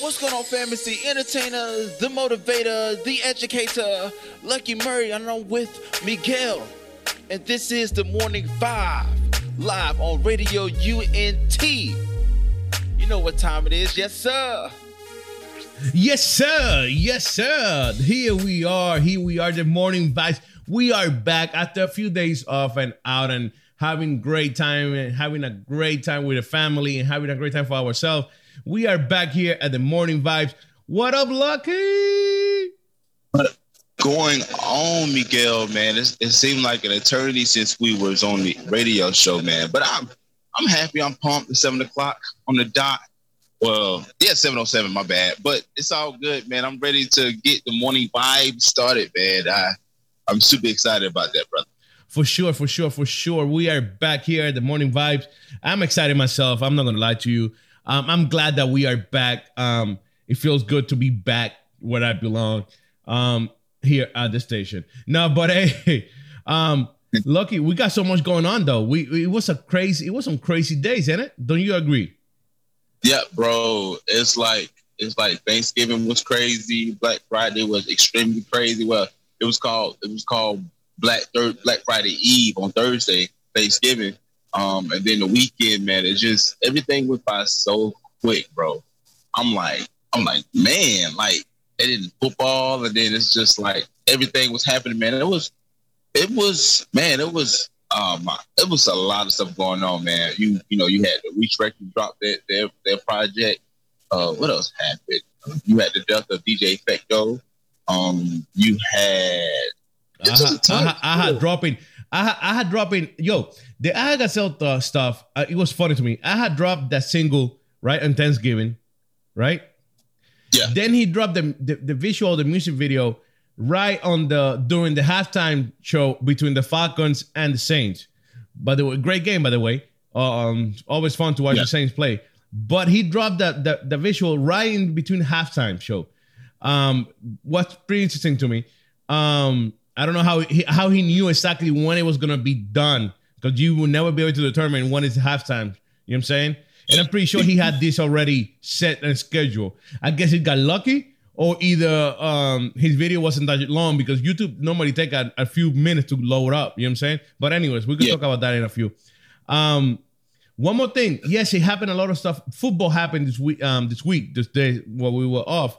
What's going on, fam? It's the entertainer, the motivator, the educator, Lucky Murray, and I'm with Miguel. And this is the Morning Vibes, live on Radio UNT. You know what time it is, yes, sir. Yes, sir. Yes, sir. Here we are. Here we are, the Morning Vibes. We are back after a few days off and out and having great time and having a great time with the family and having a great time for ourselves. We are back here at the Morning Vibes. What up, Lucky? What going on, Miguel? Man, it's, it seemed like an eternity since we was on the radio show, man. But I'm I'm happy. I'm pumped. At seven o'clock on the dot. Well, yeah, seven oh seven. My bad, but it's all good, man. I'm ready to get the morning vibe started, man. I I'm super excited about that, brother. For sure, for sure, for sure. We are back here at the Morning Vibes. I'm excited myself. I'm not gonna lie to you. Um, I'm glad that we are back. Um, it feels good to be back where I belong. Um, here at the station. No, but hey, um, lucky we got so much going on though. We it was a crazy, it was some crazy days, ain't it? Don't you agree? Yeah, bro. It's like it's like Thanksgiving was crazy. Black Friday was extremely crazy. Well, it was called it was called Black Third Black Friday Eve on Thursday, Thanksgiving. Um, and then the weekend, man, it just everything went by so quick, bro. I'm like, I'm like, man, like it didn't football, and then it's just like everything was happening, man. It was, it was, man, it was, um, it was a lot of stuff going on, man. You, you know, you had the Reach Records drop their their their project. Uh, what else happened? You had the death of DJ Efechto. Um, you had. I, I, had dropping. I, I had dropped in Yo, the Aha Gazelle uh, stuff. Uh, it was funny to me. I had dropped that single right on Thanksgiving, right? Yeah. Then he dropped the, the, the visual, the music video, right on the during the halftime show between the Falcons and the Saints. By the way, great game, by the way. Um, always fun to watch yeah. the Saints play. But he dropped the, the the visual right in between halftime show. Um, what's pretty interesting to me. Um, I don't know how he, how he knew exactly when it was gonna be done because you will never be able to determine when it's halftime. You know what I'm saying? And I'm pretty sure he had this already set and scheduled. I guess he got lucky, or either um, his video wasn't that long because YouTube normally take a, a, few minutes to load up. You know what I'm saying? But anyways, we can yeah. talk about that in a few. Um, one more thing. Yes, it happened a lot of stuff. Football happened this week. Um, this week, this day while we were off,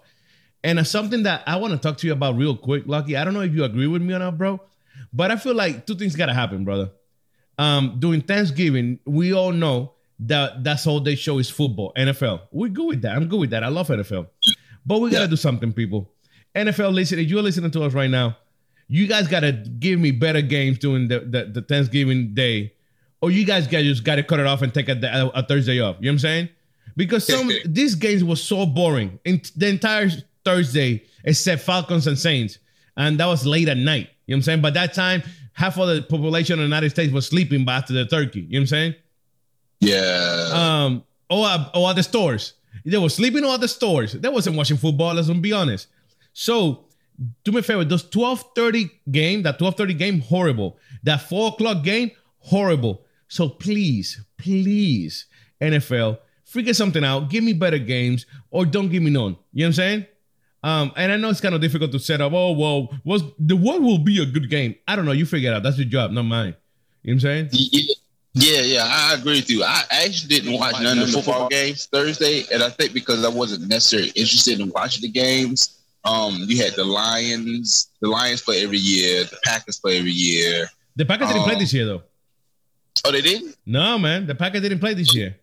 and something that I want to talk to you about real quick, Lucky. I don't know if you agree with me or not, bro, but I feel like two things gotta happen, brother. Um, during Thanksgiving, we all know that that's all they show is football, NFL. We're good with that. I'm good with that. I love NFL. But we gotta do something, people. NFL, listen, if you're listening to us right now, you guys gotta give me better games during the, the, the Thanksgiving day. Or you guys gotta just gotta cut it off and take a, a, a Thursday off. You know what I'm saying? Because some these games was so boring in the entire Thursday, except Falcons and Saints. And that was late at night. You know what I'm saying? By that time, half of the population of the United States was sleeping by after the turkey. You know what I'm saying? Yeah. Um, or, or at the stores. They were sleeping or at the stores. They wasn't watching football, let's be honest. So do me a favor, those 12:30 game, that 12:30 game, horrible. That four o'clock game, horrible. So please, please, NFL, figure something out. Give me better games or don't give me none. You know what I'm saying? Um, and I know it's kind of difficult to set up. Oh, well, was the what will be a good game? I don't know. You figure it out. That's your job, not mine. You know what I'm saying? Yeah, yeah, I agree with you. I actually didn't watch none of the football games Thursday, and I think because I wasn't necessarily interested in watching the games. Um, you had the Lions. The Lions play every year. The Packers play every year. The Packers didn't play um, this year, though. Oh, they didn't? No, man. The Packers didn't play this year.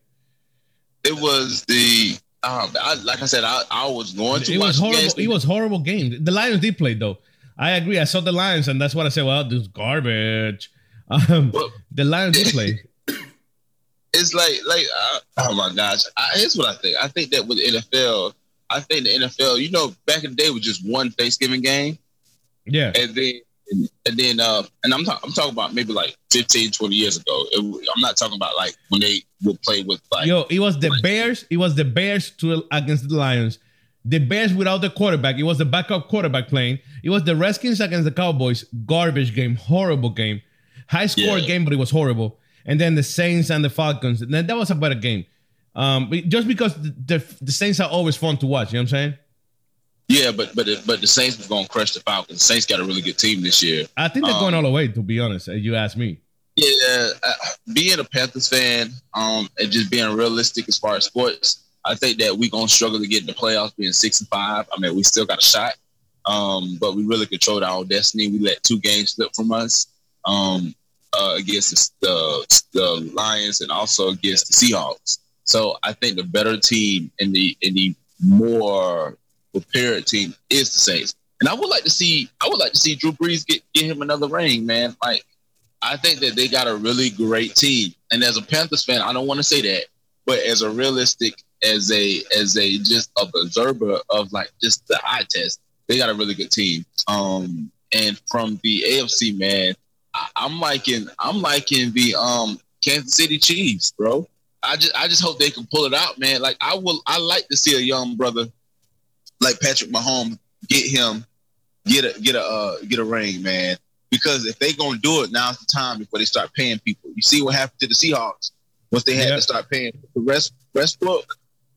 It was the um, I, like I said, I, I was going to. It was horrible. It was horrible game. The Lions did play though. I agree. I saw the Lions, and that's what I said. Well, this garbage. Um, well, the Lions did play. It's like, like, uh, oh my gosh! I, here's what I think. I think that with NFL, I think the NFL, you know, back in the day was just one Thanksgiving game. Yeah, and then and, and then uh, and I'm talking I'm talking about maybe like 15, 20 years ago. It, I'm not talking about like when they would play with like. Yo, it was the like, Bears. It was the Bears to against the Lions. The Bears without the quarterback. It was the backup quarterback playing. It was the Redskins against the Cowboys. Garbage game, horrible game, high score yeah. game, but it was horrible. And then the Saints and the Falcons. And then that was a better game. Um, just because the, the the Saints are always fun to watch. You know what I'm saying? Yeah, but but but the Saints going to crush the Falcons. The Saints got a really good team this year. I think they're Um, going all the way. To be honest, if you ask me. Yeah, uh, being a Panthers fan, um, and just being realistic as far as sports, I think that we're gonna struggle to get in the playoffs, being six and five. I mean, we still got a shot, um, but we really controlled our destiny. We let two games slip from us um, uh, against the, the the Lions and also against the Seahawks. So I think the better team and the and the more prepared team is the Saints. And I would like to see I would like to see Drew Brees get, get him another ring, man. Like I think that they got a really great team. And as a Panthers fan, I don't want to say that, but as a realistic, as a as a just observer of like just the eye test, they got a really good team. Um, and from the AFC, man, I, I'm liking I'm liking the um Kansas City Chiefs, bro. I just I just hope they can pull it out, man. Like I will I like to see a young brother like Patrick Mahomes get him get a get a uh, get a ring, man. Because if they gonna do it, now's the time before they start paying people. You see what happened to the Seahawks once they had Yeah. to start paying the rest Westbrook.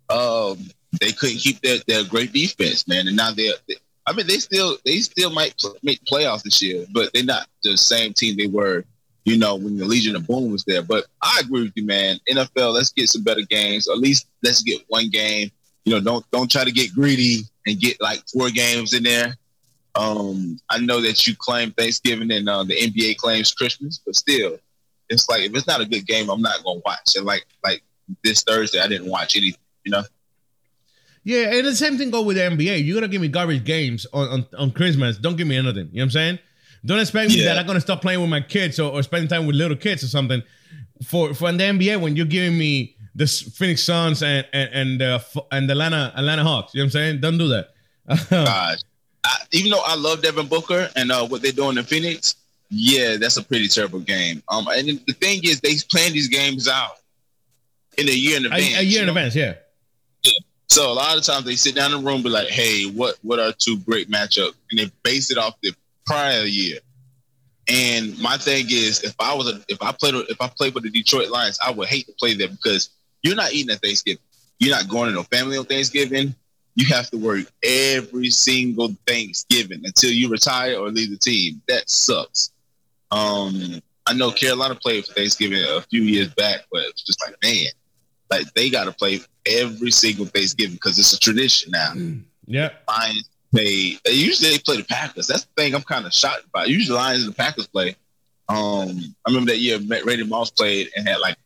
Um, they couldn't keep their, their great defense, man, and now they're. They, I mean, they still they still might pl- make playoffs this year, but they're not the same team they were, you know, when the Legion of Boom was there. But I agree with you, man. NFL, let's get some better games. At least let's get one game. You know, don't don't try to get greedy and get like four games in there. Um, I know that you claim Thanksgiving and uh, the NBA claims Christmas, but still, it's like if it's not a good game, I'm not gonna watch. And like like this Thursday, I didn't watch anything. You know, Yeah, and the same thing go with the NBA. You're gonna give me garbage games on, on, on Christmas. Don't give me anything. You know what I'm saying? Don't expect me Yeah. that I'm gonna stop playing with my kids or, or spending time with little kids or something. For for the NBA, when you're giving me the Phoenix Suns and and and, uh, and the Atlanta Atlanta Hawks, you know what I'm saying? Don't do that. gosh, I, even though I love Devin Booker and uh, what they're doing in Phoenix, yeah, that's a pretty terrible game. Um, and the thing is, they plan these games out in a year in advance. a year in know? advance, yeah. So a lot of times they sit down in the room, be like, "Hey, what what are two great matchups?" And they base it off the prior year. And my thing is, if I was a, if I played if I played for the Detroit Lions, I would hate to play there because you're not eating at Thanksgiving. You're not going to no family on Thanksgiving. You have to work every single Thanksgiving until you retire or leave the team. That sucks. Um, I know Carolina played for Thanksgiving a few years back, but it's just like, man, like they got to play every single Thanksgiving because it's a tradition now. Yeah. Lions play. they- Usually they play the Packers. That's the thing I'm kind of shocked about. Usually Lions and the Packers play. Um, I remember that year Randy Moss played and had like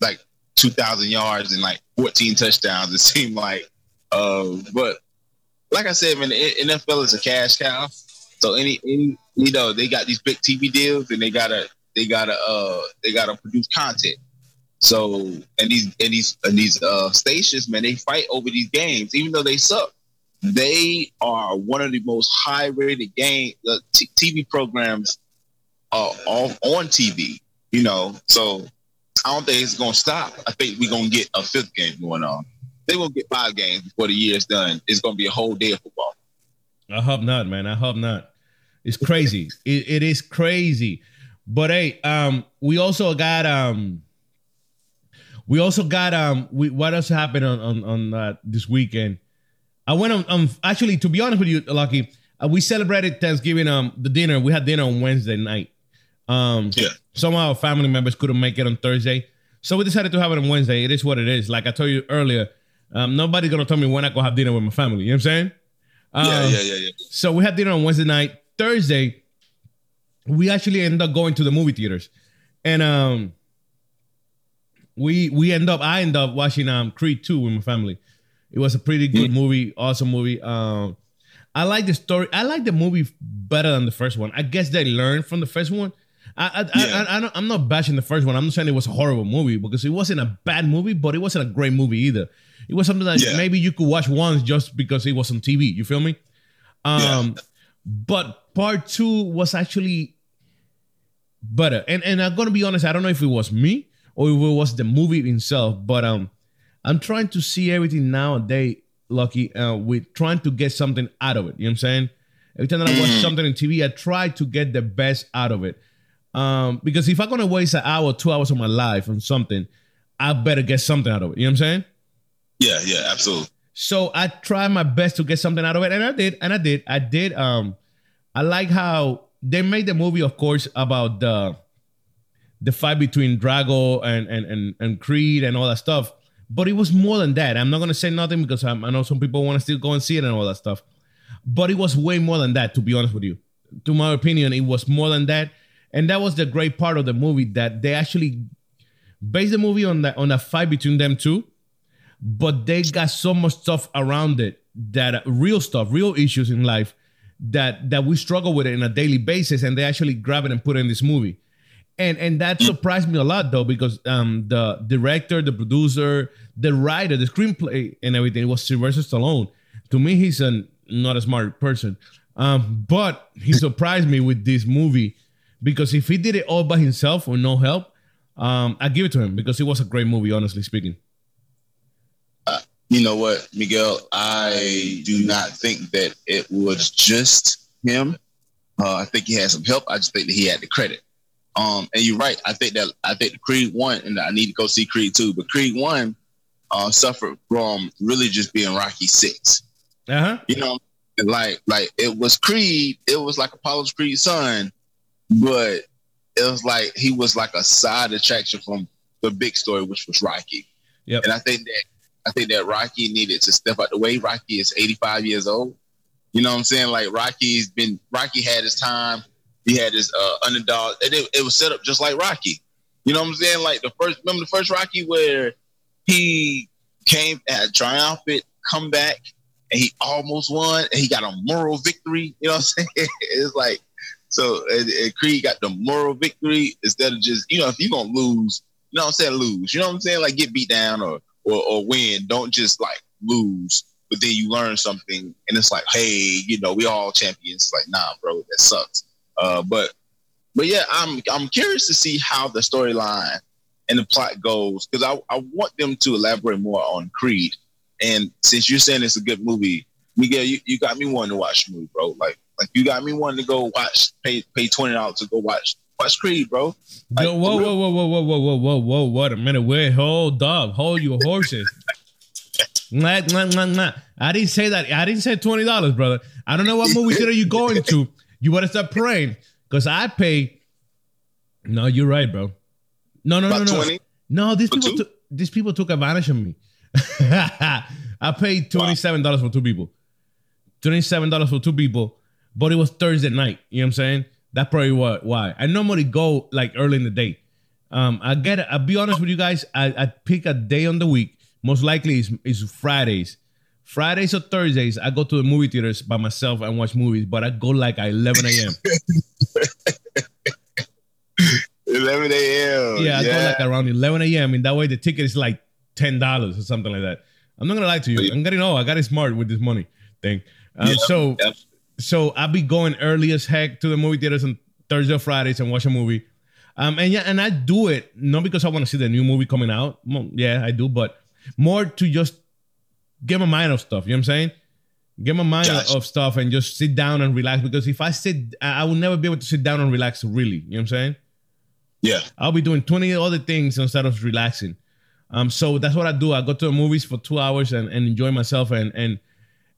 like 2,000 yards and like 14 touchdowns. It seemed like, uh, but like I said, man, the NFL is a cash cow. So any any you know they got these big TV deals and they gotta they gotta uh they gotta produce content. So and these and these and these uh stations, man, they fight over these games, even though they suck. They are one of the most high rated game uh, t- TV programs uh, on on TV. You know, so I don't think it's gonna stop. I think we're gonna get a fifth game going on. They're gonna get five games before the year is done. It's gonna be a whole day of football. I hope not, man. I hope not. It's crazy. it, it is crazy. But hey, um, we also got um, we also got um, we what else happened on on on uh, this weekend? I went on um, actually to be honest with you, Lucky, uh, we celebrated Thanksgiving um the dinner. We had dinner on Wednesday night. Um, Yeah. some of our family members couldn't make it on Thursday, so we decided to have it on Wednesday. It is what it is. Like I told you earlier, um, nobody's gonna tell me when I go have dinner with my family. You know what I'm saying? yeah, Um, yeah, yeah, yeah. so we had dinner on Wednesday night. Thursday, we actually ended up going to the movie theaters, and um, we we end up I end up watching um Creed two with my family. It was a pretty good movie, awesome movie. Um, I like the story. I like the movie better than the first one. I guess they learned from the first one. I, I, Yeah. I, I, don't, I'm not bashing the first one. I'm not saying it was a horrible movie because it wasn't a bad movie, but it wasn't a great movie either. It was something that Yeah. maybe you could watch once just because it was on TV. You feel me? Um, Yeah. but part two was actually better. And and I'm gonna be honest, I don't know if it was me or if it was the movie itself, but um, I'm trying to see everything nowadays, Lucky, uh, with trying to get something out of it. You know what I'm saying? Every time that I watch something on TV, I try to get the best out of it. Um, because if I'm gonna waste an hour, two hours of my life on something, I better get something out of it. You know what I'm saying? Yeah, yeah, absolutely. So I tried my best to get something out of it, and I did, and I did, I did. Um, I like how they made the movie, of course, about the the fight between Drago and and and, and Creed and all that stuff. But it was more than that. I'm not gonna say nothing because I'm, I know some people want to still go and see it and all that stuff. But it was way more than that, to be honest with you. To my opinion, it was more than that, and that was the great part of the movie that they actually based the movie on that on a fight between them two but they got so much stuff around it that real stuff, real issues in life that that we struggle with it on a daily basis, and they actually grab it and put it in this movie. And and that surprised me a lot though, because um the director, the producer, the writer, the screenplay, and everything was Sylvester Stallone. To me, he's a not a smart person, um, but he surprised me with this movie because if he did it all by himself with no help, um, I give it to him because it was a great movie, honestly speaking. You know what, Miguel? I do not think that it was just him. Uh, I think he had some help. I just think that he had the credit. Um, and you're right. I think that I think Creed one, and I need to go see Creed two. But Creed one uh, suffered from really just being Rocky six. Uh huh. You know, like like it was Creed. It was like Apollo's Creed son, but it was like he was like a side attraction from the big story, which was Rocky. Yep. And I think that I think that Rocky needed to step out the way. Rocky is 85 years old. You know what I'm saying? Like Rocky's been Rocky had his time. He had his uh, underdog, and it, it was set up just like Rocky. You know what I'm saying? Like the first, remember the first Rocky where he came at triumphant comeback and he almost won and he got a moral victory. You know what I'm saying? it's like so and, and Creed got the moral victory instead of just you know if you're gonna lose, you know what I'm saying lose. You know what I'm saying? Like get beat down or or, or win. Don't just like lose, but then you learn something and it's like, hey, you know, we all champions. It's like, nah, bro, that sucks. Uh, but but yeah, I'm I'm curious to see how the storyline and the plot goes because I, I want them to elaborate more on Creed. And since you're saying it's a good movie, Miguel, you, you got me wanting to watch the movie, bro. Like like you got me wanting to go watch pay pay twenty dollars to go watch watch Creed, bro. Like, Yo, whoa, whoa, whoa, whoa, whoa, whoa, whoa, whoa, whoa, wait a minute. Wait, hold up. Hold your horses. Nah, nah, nah, nah. I didn't say that. I didn't say twenty dollars, brother. I don't know what movie theater you going to. You better start praying, cause I pay. No, you're right, bro. No, no, no, About no. 20? No, these For people, took, these people took advantage of me. I paid twenty seven dollars for two people. Twenty seven dollars for two people, but it was Thursday night. You know what I'm saying? That's probably what why. I normally go like early in the day. Um, I get. I'll be honest with you guys. I, I pick a day on the week. Most likely is is Fridays. Fridays or Thursdays, I go to the movie theaters by myself and watch movies. But I go like at 11 a.m. 11 a.m. Yeah, I go like around 11 a.m. And that way the ticket is like ten dollars or something like that. I'm not gonna lie to you. I'm getting old. I got it smart with this money thing. Um, Yeah, so yeah. So I'll be going early as heck to the movie theaters on Thursday or Fridays and watch a movie. Um, and yeah, and I do it not because I want to see the new movie coming out. Well, yeah, I do, but more to just get my mind off stuff. You know what I'm saying? Get my mind Gotcha. off stuff and just sit down and relax. Because if I sit, I I will never be able to sit down and relax. Really, you know what I'm saying? Yeah. I'll be doing 20 other things instead of relaxing. Um, so that's what I do. I go to the movies for two hours and, and enjoy myself and and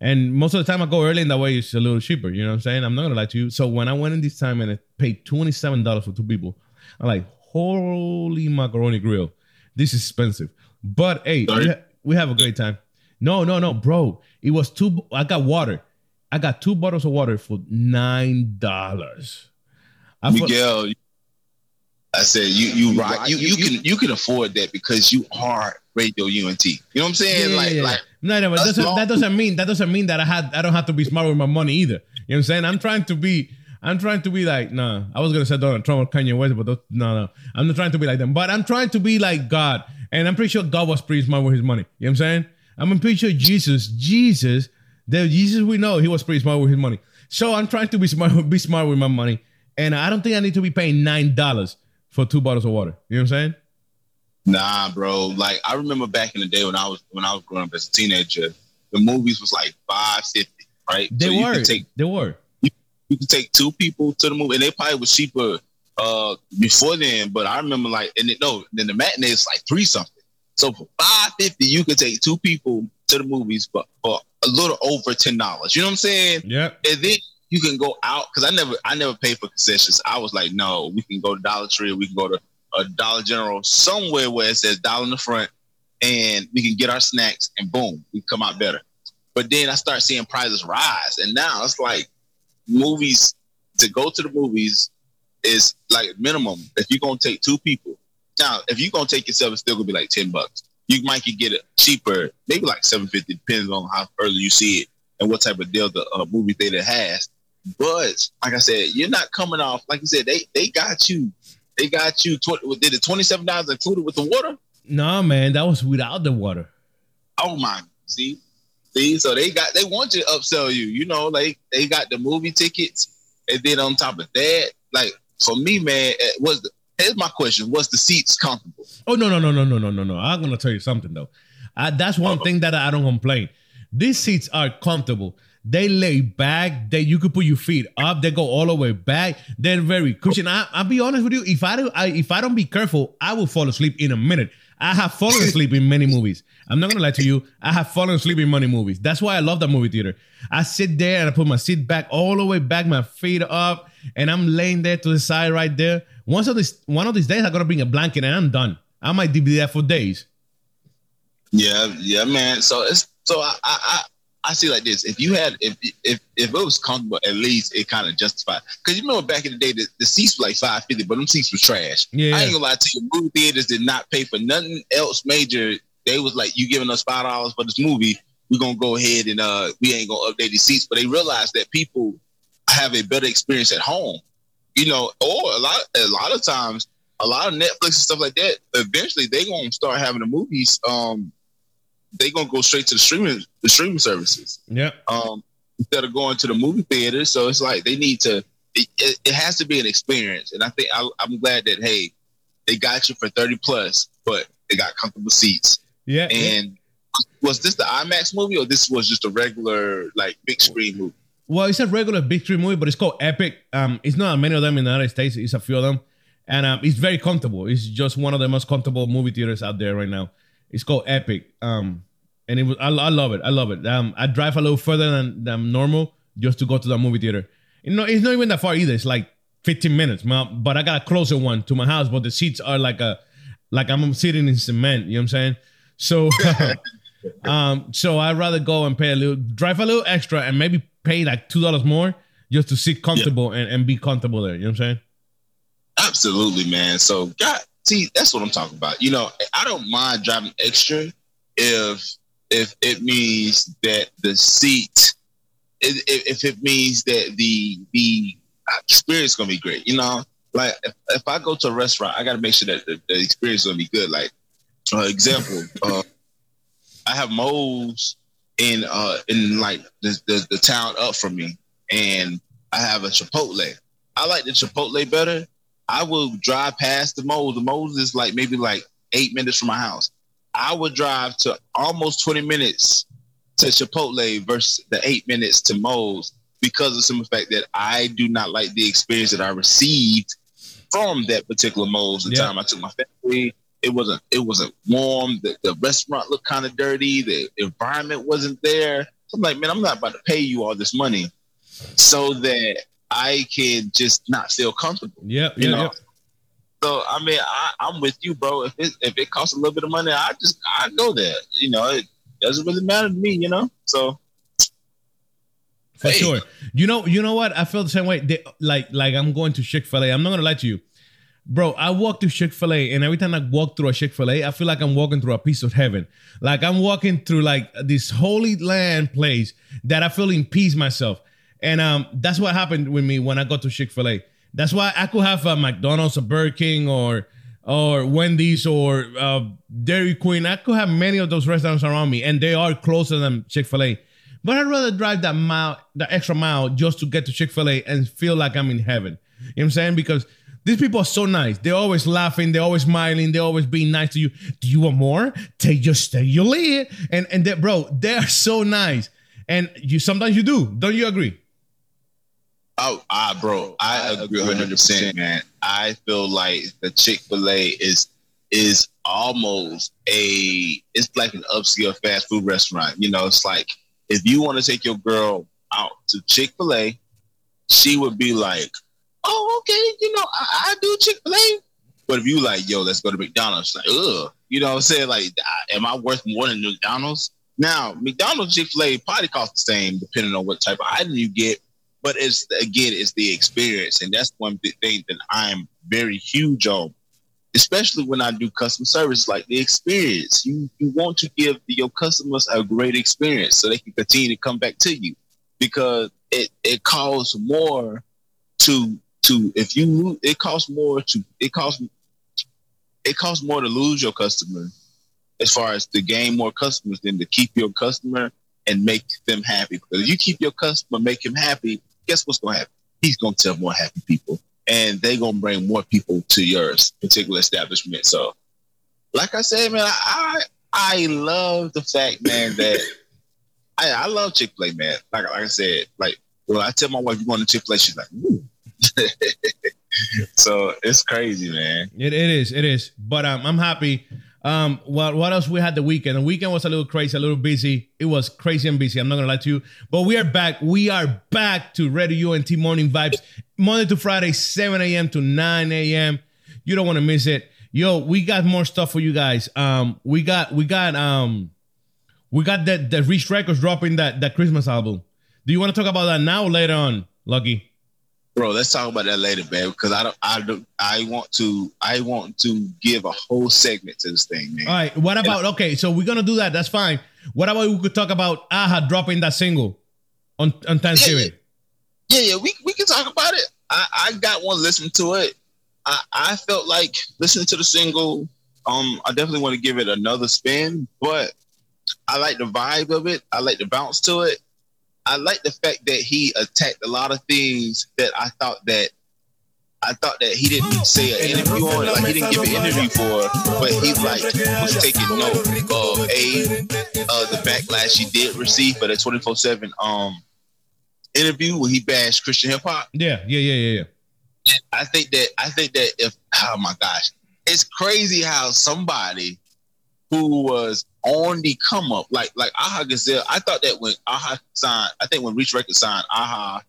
and most of the time I go early in that way it's a little cheaper. You know what I'm saying? I'm not gonna lie to you. So when I went in this time and I paid $27 for two people, I'm like, holy macaroni grill. This is expensive. But hey, we, ha- we have a great time. No, no, no, bro. It was two I got water. I got two bottles of water for nine dollars. I thought- Miguel, I said you you rock you you can you can afford that because you are radio UNT. You know what I'm saying? Yeah, like yeah, yeah. like no, no, but doesn't, that doesn't mean that doesn't mean that I had I don't have to be smart with my money either. You know what I'm saying? I'm trying to be I'm trying to be like nah. I was gonna say Donald Trump or Kanye West, but those, no, no. I'm not trying to be like them. But I'm trying to be like God, and I'm pretty sure God was pretty smart with his money. You know what I'm saying? I'm pretty sure Jesus, Jesus, the Jesus we know, he was pretty smart with his money. So I'm trying to be smart, be smart with my money, and I don't think I need to be paying nine dollars for two bottles of water. You know what I'm saying? Nah, bro. Like I remember back in the day when I was when I was growing up as a teenager, the movies was like five fifty, right? They so were, take they were. you could take two people to the movie, and they probably was cheaper uh before then. But I remember like, and it, no, then the matinee is like three something. So for five fifty, you could take two people to the movies, but for a little over ten dollars. You know what I'm saying? Yeah. And then you can go out because I never I never paid for concessions. I was like, no, we can go to Dollar Tree, we can go to a Dollar General somewhere where it says dollar in the front, and we can get our snacks, and boom, we come out better. But then I start seeing prices rise, and now it's like movies to go to the movies is like minimum. If you're gonna take two people, now if you're gonna take yourself, it's still gonna be like ten bucks. You might get it cheaper, maybe like seven fifty, depends on how early you see it and what type of deal the uh, movie theater has. But like I said, you're not coming off like you said. They they got you. They got you. Tw- did the twenty seven dollars included with the water? Nah, man, that was without the water. Oh my! See, see, so they got they want you to upsell you. You know, like they got the movie tickets, and then on top of that, like for me, man, eh, was the here's my question: Was the seats comfortable? Oh no, no, no, no, no, no, no, no! I'm gonna tell you something though. I, that's one Uh-oh. thing that I don't complain. These seats are comfortable. They lay back. That you could put your feet up. They go all the way back. They're very cushion. I, I'll be honest with you. If I, do, I if I don't be careful, I will fall asleep in a minute. I have fallen asleep in many movies. I'm not gonna lie to you. I have fallen asleep in many movies. That's why I love the movie theater. I sit there and I put my seat back all the way back, my feet up, and I'm laying there to the side right there. Once of this, one of these days, I gotta bring a blanket and I'm done. I might be there for days. Yeah, yeah, man. So it's so I I I see like this. If you had if if if it was comfortable, at least it kind of justified. Because you remember back in the day, the, the seats were like five fifty, but them seats was trash. Yeah. I ain't gonna lie to you. Movie theaters did not pay for nothing else major. They was like, you giving us five dollars for this movie, we're gonna go ahead and uh we ain't gonna update the seats. But they realized that people have a better experience at home. You know, or a lot a lot of times, a lot of Netflix and stuff like that. Eventually, they gonna start having the movies. Um, they gonna go straight to the streaming the streaming services Yeah. um, instead of going to the movie theater. So it's like they need to. It, it, it has to be an experience, and I think I, I'm glad that hey, they got you for thirty plus, but they got comfortable seats. Yeah. And was this the IMAX movie, or this was just a regular like big screen movie? Well, it's a regular big screen movie, but it's called Epic. Um, it's not many of them in the United States. It's a few of them, and um, it's very comfortable. It's just one of the most comfortable movie theaters out there right now. It's called Epic. Um, and it was I, I love it. I love it. Um, I drive a little further than, than normal just to go to the movie theater. You know, it's not even that far either. It's like 15 minutes, ma- but I got a closer one to my house. But the seats are like a like I'm sitting in cement. You know what I'm saying? So, um, so I'd rather go and pay a little, drive a little extra, and maybe pay like two dollars more just to sit comfortable and, and be comfortable there. You know what I'm saying? Absolutely, man. So, God, see, that's what I'm talking about. You know, I don't mind driving extra if if it means that the seat, if, if it means that the the experience is gonna be great. You know, like if, if I go to a restaurant, I got to make sure that the, the experience is gonna be good. Like, for example, uh, I have Moe's in uh in like the, the the town up from me, and I have a Chipotle. I like the Chipotle better. I will drive past the Moe's. The Moe's is like maybe like eight minutes from my house. I would drive to almost 20 minutes to Chipotle versus the eight minutes to Moe's because of some fact that I do not like the experience that I received from that particular Moe's the Yeah. time I took my family. It wasn't it wasn't warm. The, the restaurant looked kind of dirty. The environment wasn't there. So I'm like, man, I'm not about to pay you all this money so that I can just not feel comfortable. Yep. You know? Yep. So I mean, I, I'm with you, bro. If it if it costs a little bit of money, I just I go there. You know, it doesn't really matter to me. You know, so For Hey. sure. You know, you know what? I feel the same way. They, like, like I'm going to Chick Fil A. I'm not gonna lie to you, bro. I walk to Chick Fil A, and every time I walk through a Chick Fil A, I feel like I'm walking through a piece of heaven. Like I'm walking through like this holy land place that I feel in peace myself. And um, that's what happened with me when I got to Chick Fil A. That's why I could have a McDonald's, a Burger King, or or Wendy's, or uh, Dairy Queen. I could have many of those restaurants around me, and they are closer than Chick Fil A. But I'd rather drive that mile, the extra mile, just to get to Chick Fil A and feel like I'm in heaven. You know what I'm saying? Because these people are so nice. They're always laughing. They're always smiling. They're always being nice to you. Do you want more? Take just stay your lid. And and they, bro, they are so nice. And you sometimes you do. Don't you agree? Oh, ah, bro, I agree 100, percent man. I feel like the Chick Fil A is is almost a it's like an upscale fast food restaurant. You know, it's like if you want to take your girl out to Chick Fil A, she would be like, "Oh, okay, you know, I, I do Chick Fil A." But if you like, yo, let's go to McDonald's, like, ugh, you know what I'm saying? Like, am I worth more than McDonald's? Now, McDonald's, Chick Fil A probably cost the same depending on what type of item you get. But it's again, it's the experience, and that's one big thing that I'm very huge on especially when I do customer service, like the experience. You you want to give your customers a great experience so they can continue to come back to you because it it costs more to to if you it costs more to it costs it costs more to lose your customer as far as to gain more customers than to keep your customer and make them happy. Because if you keep your customer, make him happy, guess what's gonna happen? He's gonna tell more happy people and they gonna bring more people to your particular establishment. So, like I said, man, I I love the fact, man, that I, I love Chick Fil A, man. Like like I said, like when I tell my wife you going to Chick Fil A, she's like, so it's crazy, man. It, it is, it is. But um, I'm happy um, what what else we had the weekend? The weekend was a little crazy, a little busy. It was crazy and busy. I'm not gonna lie to you, but we are back. We are back to Radio UNT Morning Vibes, Monday to Friday, 7 a.m. to 9 a.m. You don't want to miss it. Yo, we got more stuff for you guys. Um, we got we got um, we got that the Reach Records dropping that that Christmas album. Do you want to talk about that now or later on, Lucky? Bro, let's talk about that later, man. Because I don't, I don't, I want to, I want to give a whole segment to this thing, man. All right. What about? okay, so we're gonna do that. That's fine. What about we could talk about Aha dropping that single on on Thanksgiving? Yeah, yeah, yeah we we can talk about it. I I got one listen to it. I I felt like listening to the single. Um, I definitely want to give it another spin, but I like the vibe of it. I like the bounce to it. I like the fact that he attacked a lot of things that I thought that I thought that he didn't say an interview on, like he didn't give an interview for, but he like was taking note of a uh, the backlash he did receive for the twenty four seven um interview where he bashed Christian hip hop. Yeah, yeah, yeah, yeah, yeah. I think that I think that if oh my gosh, it's crazy how somebody who was on the come up, like like Aha Gazelle. I thought that when Aha signed, I think when Reach Records signed Aha,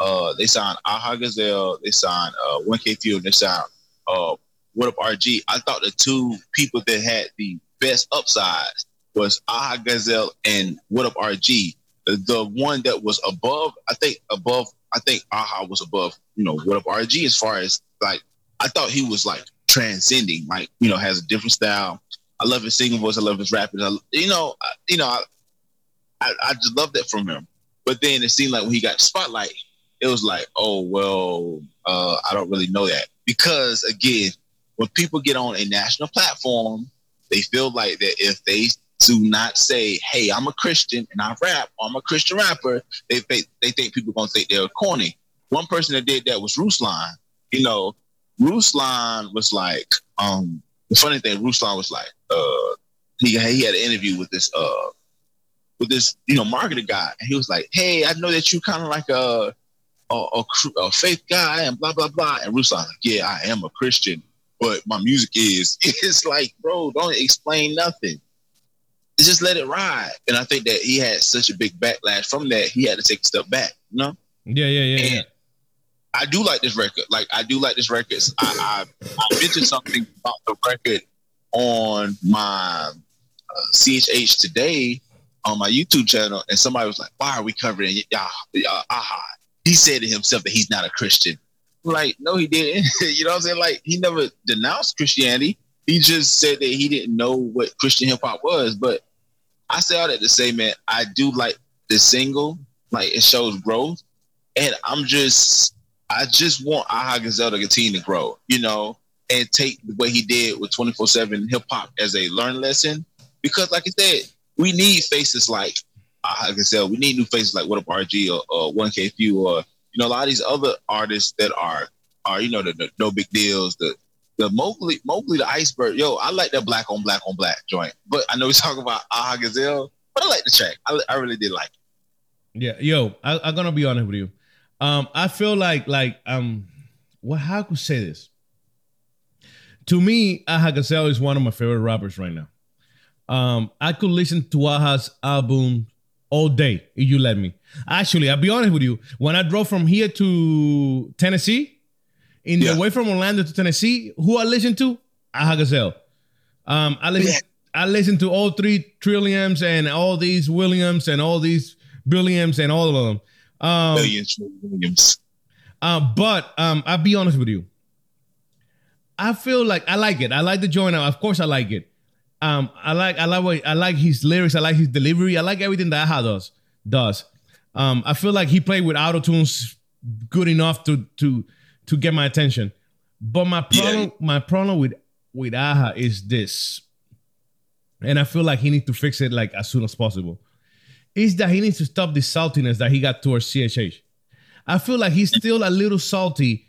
uh, they signed Aha Gazelle, they signed uh 1K Phew, they signed uh What Up RG. I thought the two people that had the best upside was Aha Gazelle and What Up RG. The, the one that was above, I think above, I think Aha was above, you know, What Up RG as far as like I thought he was like transcending, like you know, has a different style I love his singing voice. I love his rapping. I, you know, I, you know, I, I, I just love that from him. But then it seemed like when he got spotlight, it was like, oh well, uh, I don't really know that because again, when people get on a national platform, they feel like that if they do not say, "Hey, I'm a Christian and I rap," I'm a Christian rapper, they they, they think people gonna think they're corny. One person that did that was Ruslan. You know, Ruslan was like, um, the funny thing, Ruslan was like, uh, he he had an interview with this uh with this you know marketing guy, and he was like, "Hey, I know that you kind of like a a, a a, faith guy and blah blah blah." And Ruslan like, "Yeah, I am a Christian, but my music is." It's like, bro, don't explain nothing. Just let it ride. And I think that he had such a big backlash from that, he had to take a step back. You know? Yeah, yeah, yeah. And yeah. I do like this record. Like I do like this record. I, I, I mentioned something about the record on my uh, CHH today on my YouTube channel, and somebody was like, "Why are we covering y'all? Aha?" He said to himself that he's not a Christian. Like, no, he didn't. you know what I'm saying? Like, he never denounced Christianity. He just said that he didn't know what Christian hip hop was. But I say all that to say, man, I do like the single. Like, it shows growth, and I'm just I just want Aha Gazelle to continue to grow, you know, and take what he did with 24 7 hip hop as a learn lesson. Because, like I said, we need faces like Aha Gazelle. We need new faces like What Up RG or, or 1K Phew or, you know, a lot of these other artists that are, are you know, the, the no big deals, the, the Mowgli, Mowgli the iceberg. Yo, I like that black on black on black joint. But I know we talking about Aha Gazelle, but I like the track. I, I really did like it. Yeah, yo, I, I'm gonna be honest with you. Um, I feel like like um, what how I could say this. to me, Aha Gazelle is one of my favorite rappers right now. Um, I could listen to Aha's album all day if you let me. Actually, I'll be honest with you. When I drove from here to Tennessee, in Yeah. the way from Orlando to Tennessee, who I listened to? Aha Gazelle. Um, I listen, Yeah. I listened to all three Trilliams and all these Williams and all these Billiams and all of them. Um, Williams. uh, but um, I'll be honest with you. I feel like I like it. I like the joint. Of course, I like it. Um, I like I like what, I like his lyrics. I like his delivery. I like everything that Aha does. Does. Um, I feel like he played with auto tunes good enough to to to get my attention. But my Yeah. problem my problem with with Aha is this, and I feel like he needs to fix it like as soon as possible. Is that he needs to stop the saltiness that he got towards CHH. I feel like he's still a little salty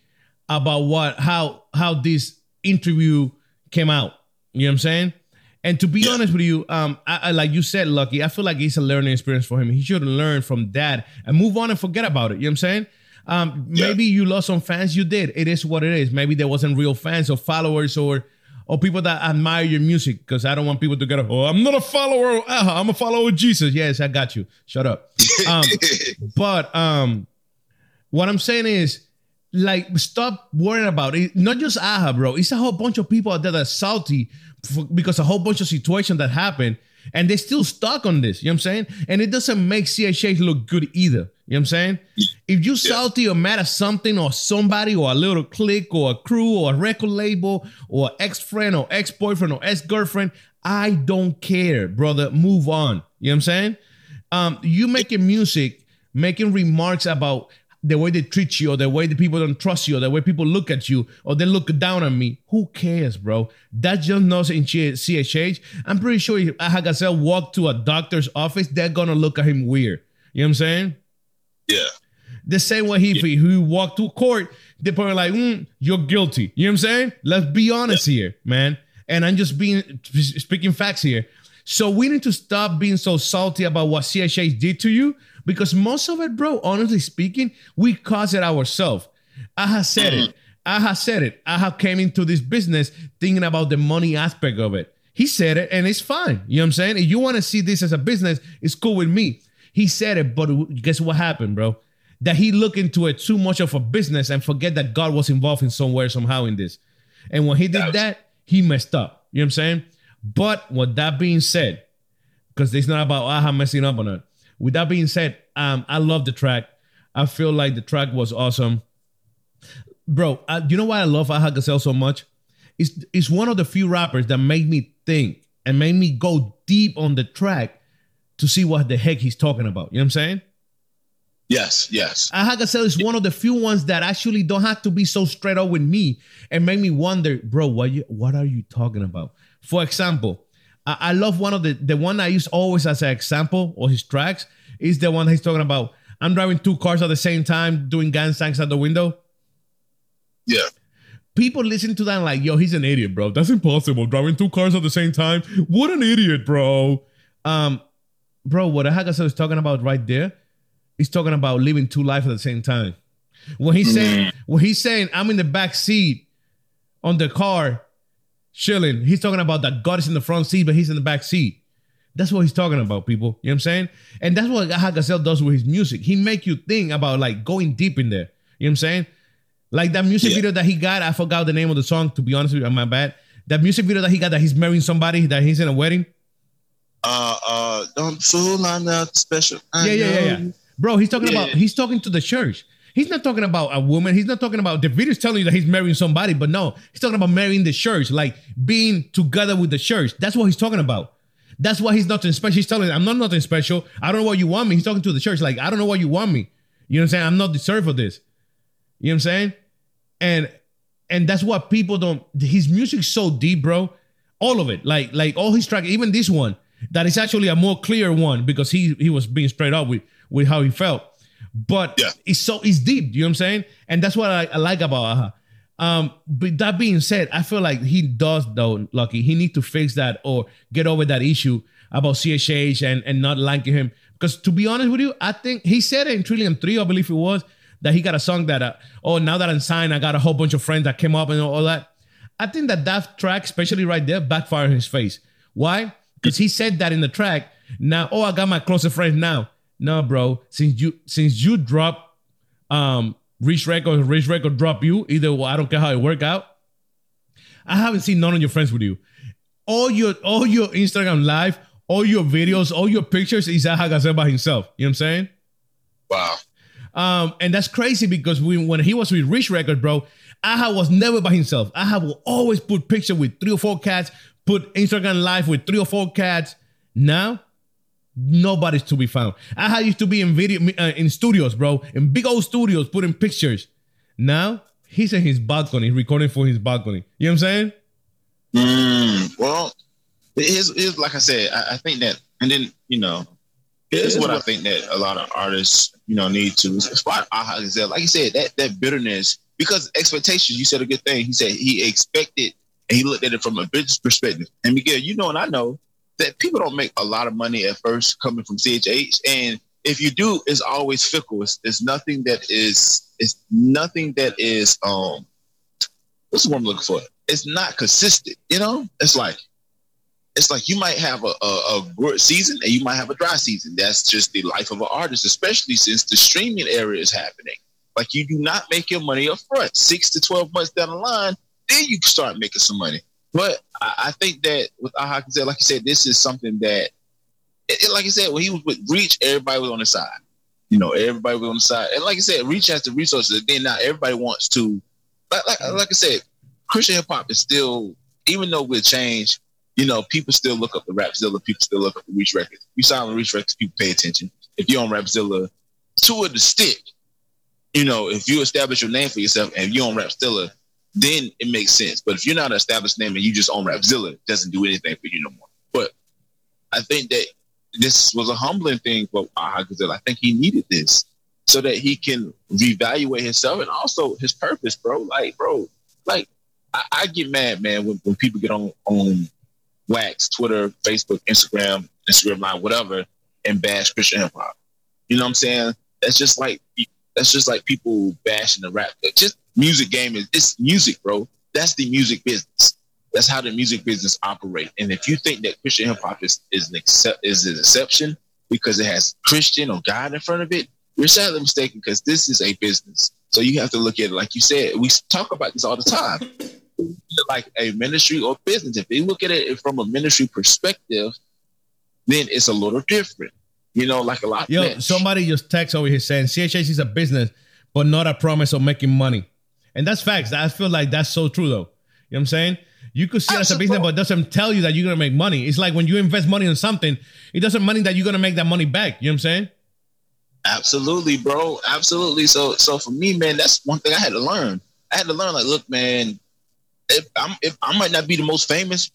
about what how how this interview came out. You know what I'm saying? And to be honest with you, um, I, I like you said, Lucky, I feel like it's a learning experience for him. He should learn from that and move on and forget about it. You know what I'm saying? Um, Yeah. maybe you lost some fans. You did. It is what it is. Maybe there wasn't real fans or followers or or people that admire your music. Because I don't want people to get, oh, I'm not a follower. of Aha, I'm a follower of Jesus. Yes, I got you. Shut up. Um, but um, what I'm saying is, like, stop worrying about it. Not just Aha, bro. It's a whole bunch of people out there that's salty f- because a whole bunch of situations that happened and they're still stuck on this. You know what I'm saying? And it doesn't make CHH look good either. You know what I'm saying? If you salty or mad at something or somebody or a little clique or a crew or a record label or ex friend or ex boyfriend or ex girlfriend, I don't care, brother. Move on. You know what I'm saying? um, you making music, making remarks about the way they treat you or the way the people don't trust you or the way people look at you or they look down on me. Who cares, bro? That's just not in CHH. I'm pretty sure if Aha Gazelle walked to a doctor's office, they're gonna look at him weird. You know what I'm saying? Yeah. The same way he, if he walked to court, they're probably like, mm, you're guilty. You know what I'm saying? Let's be honest here, man. And I'm just being speaking facts here. So we need to stop being so salty about what CHH did to you because most of it, bro, honestly speaking, we caused it ourselves. I have said it. I have said it. I have came into this business thinking about the money aspect of it. He said it and it's fine. You know what I'm saying? If you want to see this as a business, it's cool with me. He said it, but guess what happened, bro? That he looked into it too much of a business and forget that God was involved in somewhere, somehow in this. And when he did That was- that, he messed up. You know what I'm saying? But with that being said, because it's not about Aha messing up on it. With that being said, um, I love the track. I feel like the track was awesome. Bro, uh, you know why I love Aha Gazelle so much? It's, it's one of the few rappers that made me think and made me go deep on the track to see what the heck he's talking about. You know what I'm saying? Yes, yes. Aha Gazelle is one of the few ones that actually don't have to be so straight up with me and make me wonder, bro, what you what are you talking about? For example, I, I love one of the the one I use always as an example of his tracks is the one he's talking about. I'm driving two cars at the same time, doing gang signs out the window. Yeah. People listen to that and like, yo, he's an idiot, bro. That's impossible. Driving two cars at the same time. What an idiot, bro. Um, bro, what Gazelle is talking about right there, he's talking about living two lives at the same time. When he's saying, when he's saying, I'm in the back seat on the car, chilling, he's talking about that God is in the front seat, but he's in the back seat. That's what he's talking about, people. You know what I'm saying? And that's what Aha Gazelle does with his music. He make you think about like going deep in there. You know what I'm saying? Like that music Yeah. video that he got, I forgot the name of the song, to be honest with you, my bad. That music video that he got that he's marrying somebody, that he's in a wedding. Uh, uh, don't fool, I'm not special. I Yeah, yeah, yeah, yeah. Bro, he's talking Yeah. about he's talking to the church. He's not talking about a woman. He's not talking about the video's telling you that he's marrying somebody, but no, he's talking about marrying the church, like being together with the church. That's what he's talking about. That's why he's nothing special. He's telling, I'm not nothing special. I don't know what you want me. He's talking to the church, like, I don't know what you want me. You know what I'm saying? I'm not deserved for this. You know what I'm saying? And and that's what people don't. His music's so deep, bro. All of it, like like all his track, even this one, that is actually a more clear one because he he was being straight up with with how he felt. But Yeah. it's so it's deep. You know what I'm saying? And that's what I, I like about Aha. Um, but that being said, I feel like he does though, Lucky. He need to fix that or get over that issue about CHH and and not liking him. Because to be honest with you, I think he said it in Trilliam Three, I believe it was, that he got a song that uh, oh now that I'm signed, I got a whole bunch of friends that came up and all that. I think that that track, especially right there, backfired in his face. Why? Because he said that in the track. Now, oh, I got my closer friends now. No, bro. Since you since you drop um Reach Record, Reach Record drop you. Either way, I don't care how it work out. I haven't seen none of your friends with you. All your all your Instagram live, all your videos, all your pictures is Gazelle by himself. You know what I'm saying? Wow. Um, and that's crazy because we, when he was with Reach Record, bro, Aha was never by himself. Aha will always put picture with three or four cats, put Instagram live with three or four cats. Now, nobody's to be found. Aha used to be in video uh, in studios, bro, in big old studios, putting pictures. Now he's in his balcony, recording for his balcony. You know what I'm saying? Mm, well, here's, here's like I said, I, I think that, and then you know, Here's what I think that a lot of artists, you know, need to spot Aha Gazelle. Like you said, that that bitterness, because expectations, you said a good thing. He said he expected and he looked at it from a business perspective. And Miguel, you know, and I know that people don't make a lot of money at first coming from CHH. And if you do, it's always fickle. It's, it's nothing that is, it's nothing that is, um, what's the one I'm looking for? It's not consistent, you know? It's like, it's like you might have a, a, a, good season and you might have a dry season. That's just the life of an artist, especially since the streaming era is happening. Like you do not make your money up front. Six to 12 months down the line, then you can start making some money. But I, I think that with Aha said, like you said, this is something that, it, it, like I said, when he was with Reach, everybody was on the side. You know, everybody was on the side. And like I said, Reach has the resources. And Then now everybody wants to, like, like, like I said, Christian hip hop is still, even though with change, you know, people still look up the Rapzilla, people still look up the Reach Records. You sign on Reach Records, people pay attention. If you're on Rapzilla, two of the stick, you know, if you establish your name for yourself and you're on Rapzilla, then it makes sense. But if you're not an established name and you just own Rapzilla, it doesn't do anything for you no more. But I think that this was a humbling thing for Aha Gazelle. I think he needed this so that he can reevaluate himself and also his purpose, bro. Like, bro, like I, I get mad, man, when, when people get on on wax, Twitter, Facebook, Instagram, Instagram Live, whatever, and bash Christian hip hop. You know what I'm saying? That's just like that's just like people bashing the rap. Just music game is it's music, bro. That's the music business. That's how the music business operate. And if you think that Christian hip hop is is an except is an exception because it has Christian or God in front of it, you're sadly mistaken because this is a business. So you have to look at it like you said. We talk about this all the time like a ministry or business. If they look at it from a ministry perspective, then it's a little different. You know, like a lot. Yo, somebody just text over here saying CHH is a business, but not a promise of making money. And that's facts. I feel like that's so true though. You know what I'm saying? You could see it as a business, but it doesn't tell you that you're gonna make money. It's like when you invest money in something, it doesn't mean that you're gonna make that money back. You know what I'm saying? Absolutely, bro. Absolutely. So so for me, man, that's one thing I had to learn. I had to learn, like, look, man, if I'm if I might not be the most famous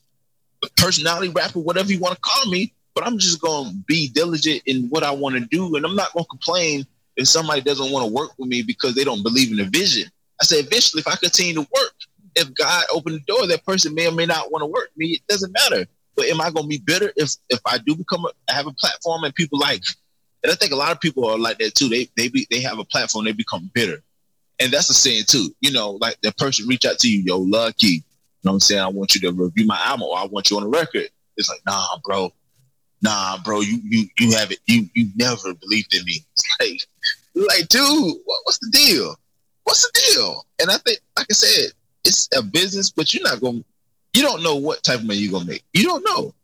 personality rapper, whatever you want to call me, but I'm just gonna be diligent in what I want to do, and I'm not gonna complain if somebody doesn't want to work with me because they don't believe in the vision. I say eventually, if I continue to work, if God opened the door, that person may or may not want to work with me. It doesn't matter. But am I gonna be bitter if if I do become a, have a platform and people like? And I think a lot of people are like that too. They they be, they have a platform, they become bitter and that's a saying too. You know, like the person reach out to you, yo, lucky. You know what I'm saying? I want you to review my album or I want you on the record. It's like, nah, bro. Nah, bro, you you you have it. You you never believed in me. Like, like, dude, what, what's the deal? What's the deal? And I think, like I said, it's a business, but you're not gonna you don't know what type of money you're gonna make. You don't know.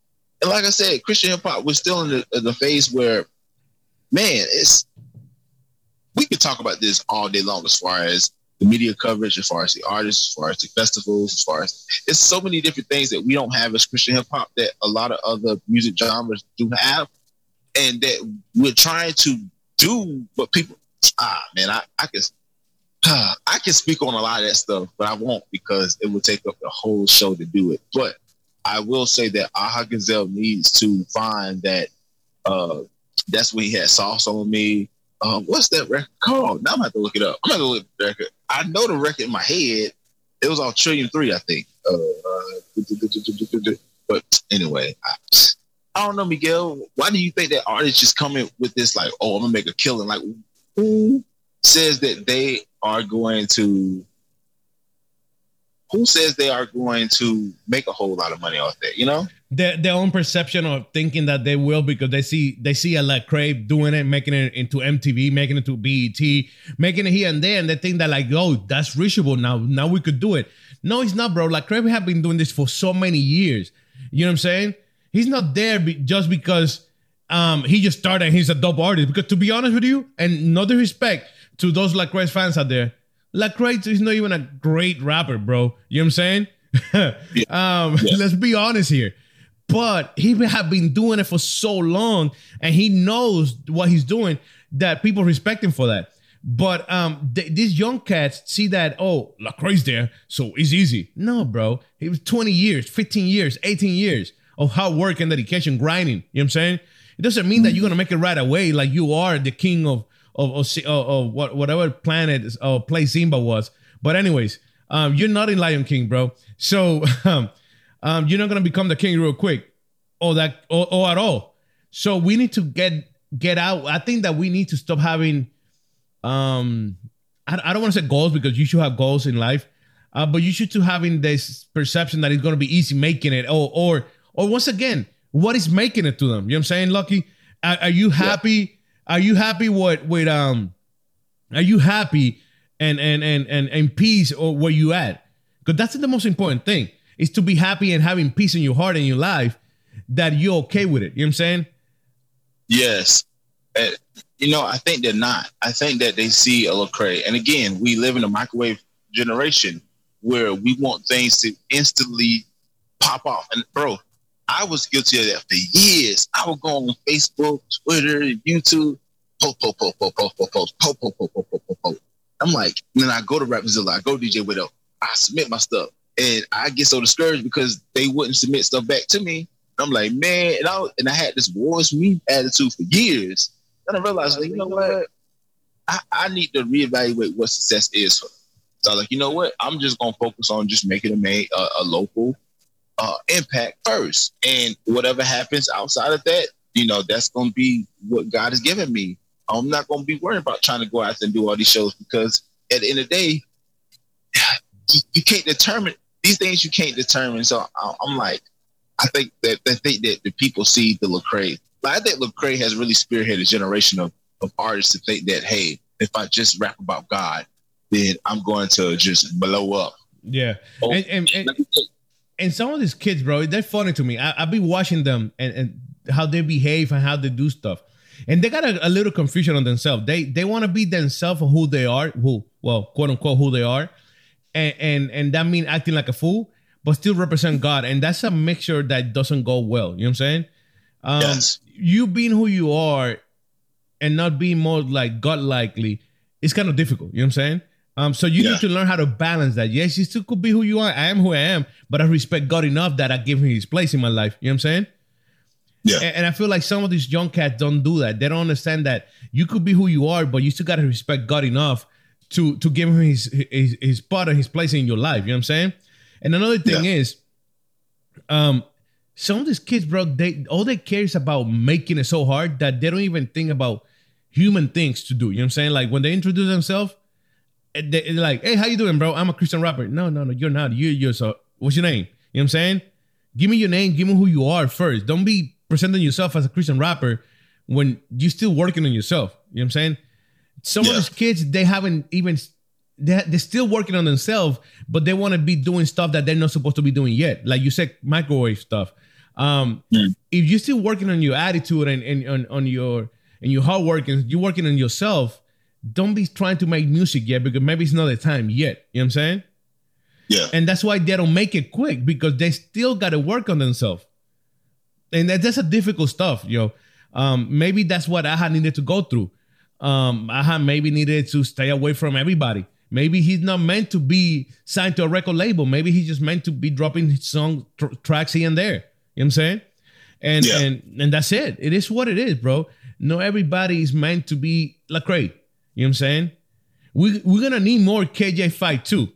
And like I said, Christian hip hop, we're still in the, in the phase where, man, it's we could talk about this all day long as far as the media coverage, as far as the artists, as far as the festivals, as far as it's so many different things that we don't have as Christian hip hop that a lot of other music genres do have, and that we're trying to do. But people, ah, man, I, I can, ah, I can speak on a lot of that stuff, but I won't because it would take up the whole show to do it. But I will say that Aha Gazelle needs to find that. Uh, that's when he had sauce on me um, what's that record called? Now I'm gonna have to look it up. I'm gonna look at the record. I know the record in my head. It was on Trilliam Three, I think. Uh, but anyway, I, I, don't know, Miguel. Why do you think that artists just coming with this like, oh, I'm gonna make a killing? Like, who says that they are going to? who says they are going to make a whole lot of money off that? You know, their, their own perception of thinking that they will because they see they see a Lecrae doing it, making it into MTV, making it to BET, making it here and there, and they think that like, oh, that's reachable now. Now we could do it. No, it's not, bro. Lecrae have been doing this for so many years. You know what I'm saying? He's not there be, just because um, he just started and he's a dope artist. Because to be honest with you, and no disrespect to those Lecrae fans out there, Lecrae is not even a great rapper, bro. You know what I'm saying? yeah. um, yeah. Let's be honest here. But he have been doing it for so long, and he knows what he's doing that people respect him for that. But um, th- these young cats see that oh, Lecrae's there, so it's easy. No, bro, it was 20 years, 15 years, 18 years of hard work and dedication, grinding. You know what I'm saying? It doesn't mean that you're gonna make it right away, like you are the king of of, of, of, of whatever planet or place Simba was. But anyways, um, you're not in Lion King, bro. So um, um, you're not gonna become the king real quick, or that, or, or at all. So we need to get get out. I think that we need to stop having, um, I, I don't want to say goals because you should have goals in life, uh, but you should to having this perception that it's gonna be easy making it, or or or once again, what is making it to them? You know what I'm saying, Lucky? Are, are you happy? Yeah are you happy what with um? Are you happy and and and and and peace or where you at? Because that's the most important thing is to be happy and having peace in your heart and your life that you're okay with it. You know what I'm saying? Yes. Uh, you know, I think they're not. I think that they see a Lecrae. And again, we live in a microwave generation where we want things to instantly pop off. And bro, I was guilty of that for years. I would go on Facebook, Twitter, YouTube, post, post, post, post, post, post, post, post, post, post, post, post. I'm like, then I go to Rapzilla, I go DJ Wade-O, I submit my stuff, and I get so discouraged because they wouldn't submit stuff back to me. I'm like, man, and I and I had this wars me attitude for years. Then I realized, like, you know what? I, I need to reevaluate what success is for. So, I was like, you know what? I'm just gonna focus on just making a, main, a, a local uh, impact first. And whatever happens outside of that, you know, that's to be what God has given me. I'm not to be worried about trying to go out and do all these shows because at the end of the day, you, you can't determine these things. You can't determine. So I'm like, I think that I think that the people see the Lecrae. But I think Lecrae has really spearheaded a generation of, of artists to think that, hey, if I just rap about God, then I'm going to just blow up. Yeah. Oh, and, and, and, and some of these kids, bro, they're funny to me. I, I be watching them and, and how they behave and how they do stuff. And they got a, a little confusion on themselves. They they want to be themselves who they are, who well, quote unquote, who they are, and and and that mean acting like a fool, but still represent God. And that's a mixture that doesn't go well. You know what I'm saying? Um, yes. You being who you are and not being more like God likely it's kind of difficult. You know what I'm saying? Um, so you yeah. need to learn how to balance that. Yes, you still could be who you are. I am who I am, but I respect God enough that I give him his place in my life. You know what I'm saying? Yeah. And, and I feel like some of these young cats don't do that. They don't understand that you could be who you are, but you still gotta respect God enough to to give him his his, his spot and his place in your life. You know what I'm saying? And another thing yeah. is, um, some of these kids, bro, they all they care is about making it so hard that they don't even think about human things to do. You know what I'm saying? Like when they introduce themselves they're like, hey, how you doing, bro? I'm a Christian rapper. No, no, no, you're not. You're, you're so, what's your name? You know what I'm saying? Give me your name. Give me who you are first. Don't be presenting yourself as a Christian rapper when you're still working on yourself. You know what I'm saying? Some yeah. of these kids, they haven't even, they, they're still working on themselves, but they want to be doing stuff that they're not supposed to be doing yet. Like you said, microwave stuff. Um, mm. If you're still working on your attitude and, and on, on your, and your hard work and you're working on yourself, don't be trying to make music yet because maybe it's not the time yet. You know what I'm saying? Yeah. And that's why they don't make it quick because they still got to work on themselves. And that, that's a difficult stuff, yo. Um, maybe that's what I had needed to go through. Um, maybe needed to stay away from everybody. Maybe he's not meant to be signed to a record label. Maybe he's just meant to be dropping song tr- tracks here and there. You know what I'm saying? And yeah. and and that's it. It is what it is, bro. No everybody is meant to be Lecrae. You know what I'm saying? We we're gonna need more KJ-52.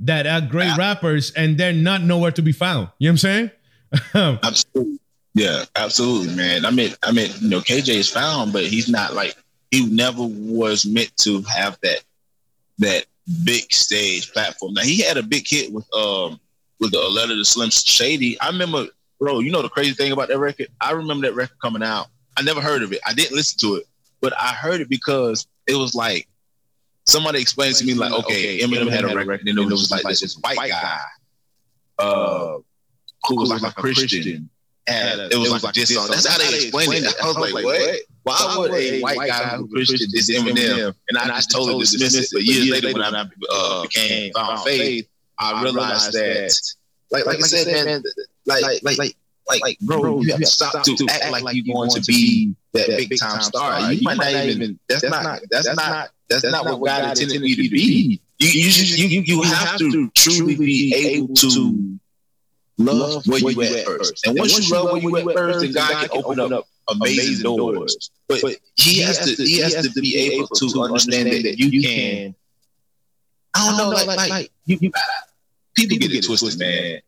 That are great rappers and they're not nowhere to be found. You know what I'm saying? absolutely. Yeah, absolutely, man. I mean, I mean, you know, KJ is found, but he's not like he never was meant to have that that big stage platform. Now he had a big hit with um with the letter to Slim Shady. I remember, bro. You know the crazy thing about that record? I remember that record coming out. I never heard of it. I didn't listen to it, but I heard it because it was like somebody explained to me like, okay, Eminem had a record, and it was like this white guy, uh, who was like a Christian. And it was like this song. That's how they explained it. I was like, what? Why would a white guy who Christian diss Eminem? And I just totally dismissed it. But years later, when I uh, became found faith, I realized that, like, like I said, man, like, like, like, like, bro, you have to stop to act like you're going to be that big time star. You might not even. That's not. That's not. That's not what God intended you to be. You you you you have to truly be able to love where you at first. And once you love where you at first, then God can open up amazing doors. But He has to He has to be able to understand that you can. I don't know, like like you people get it twisted, man.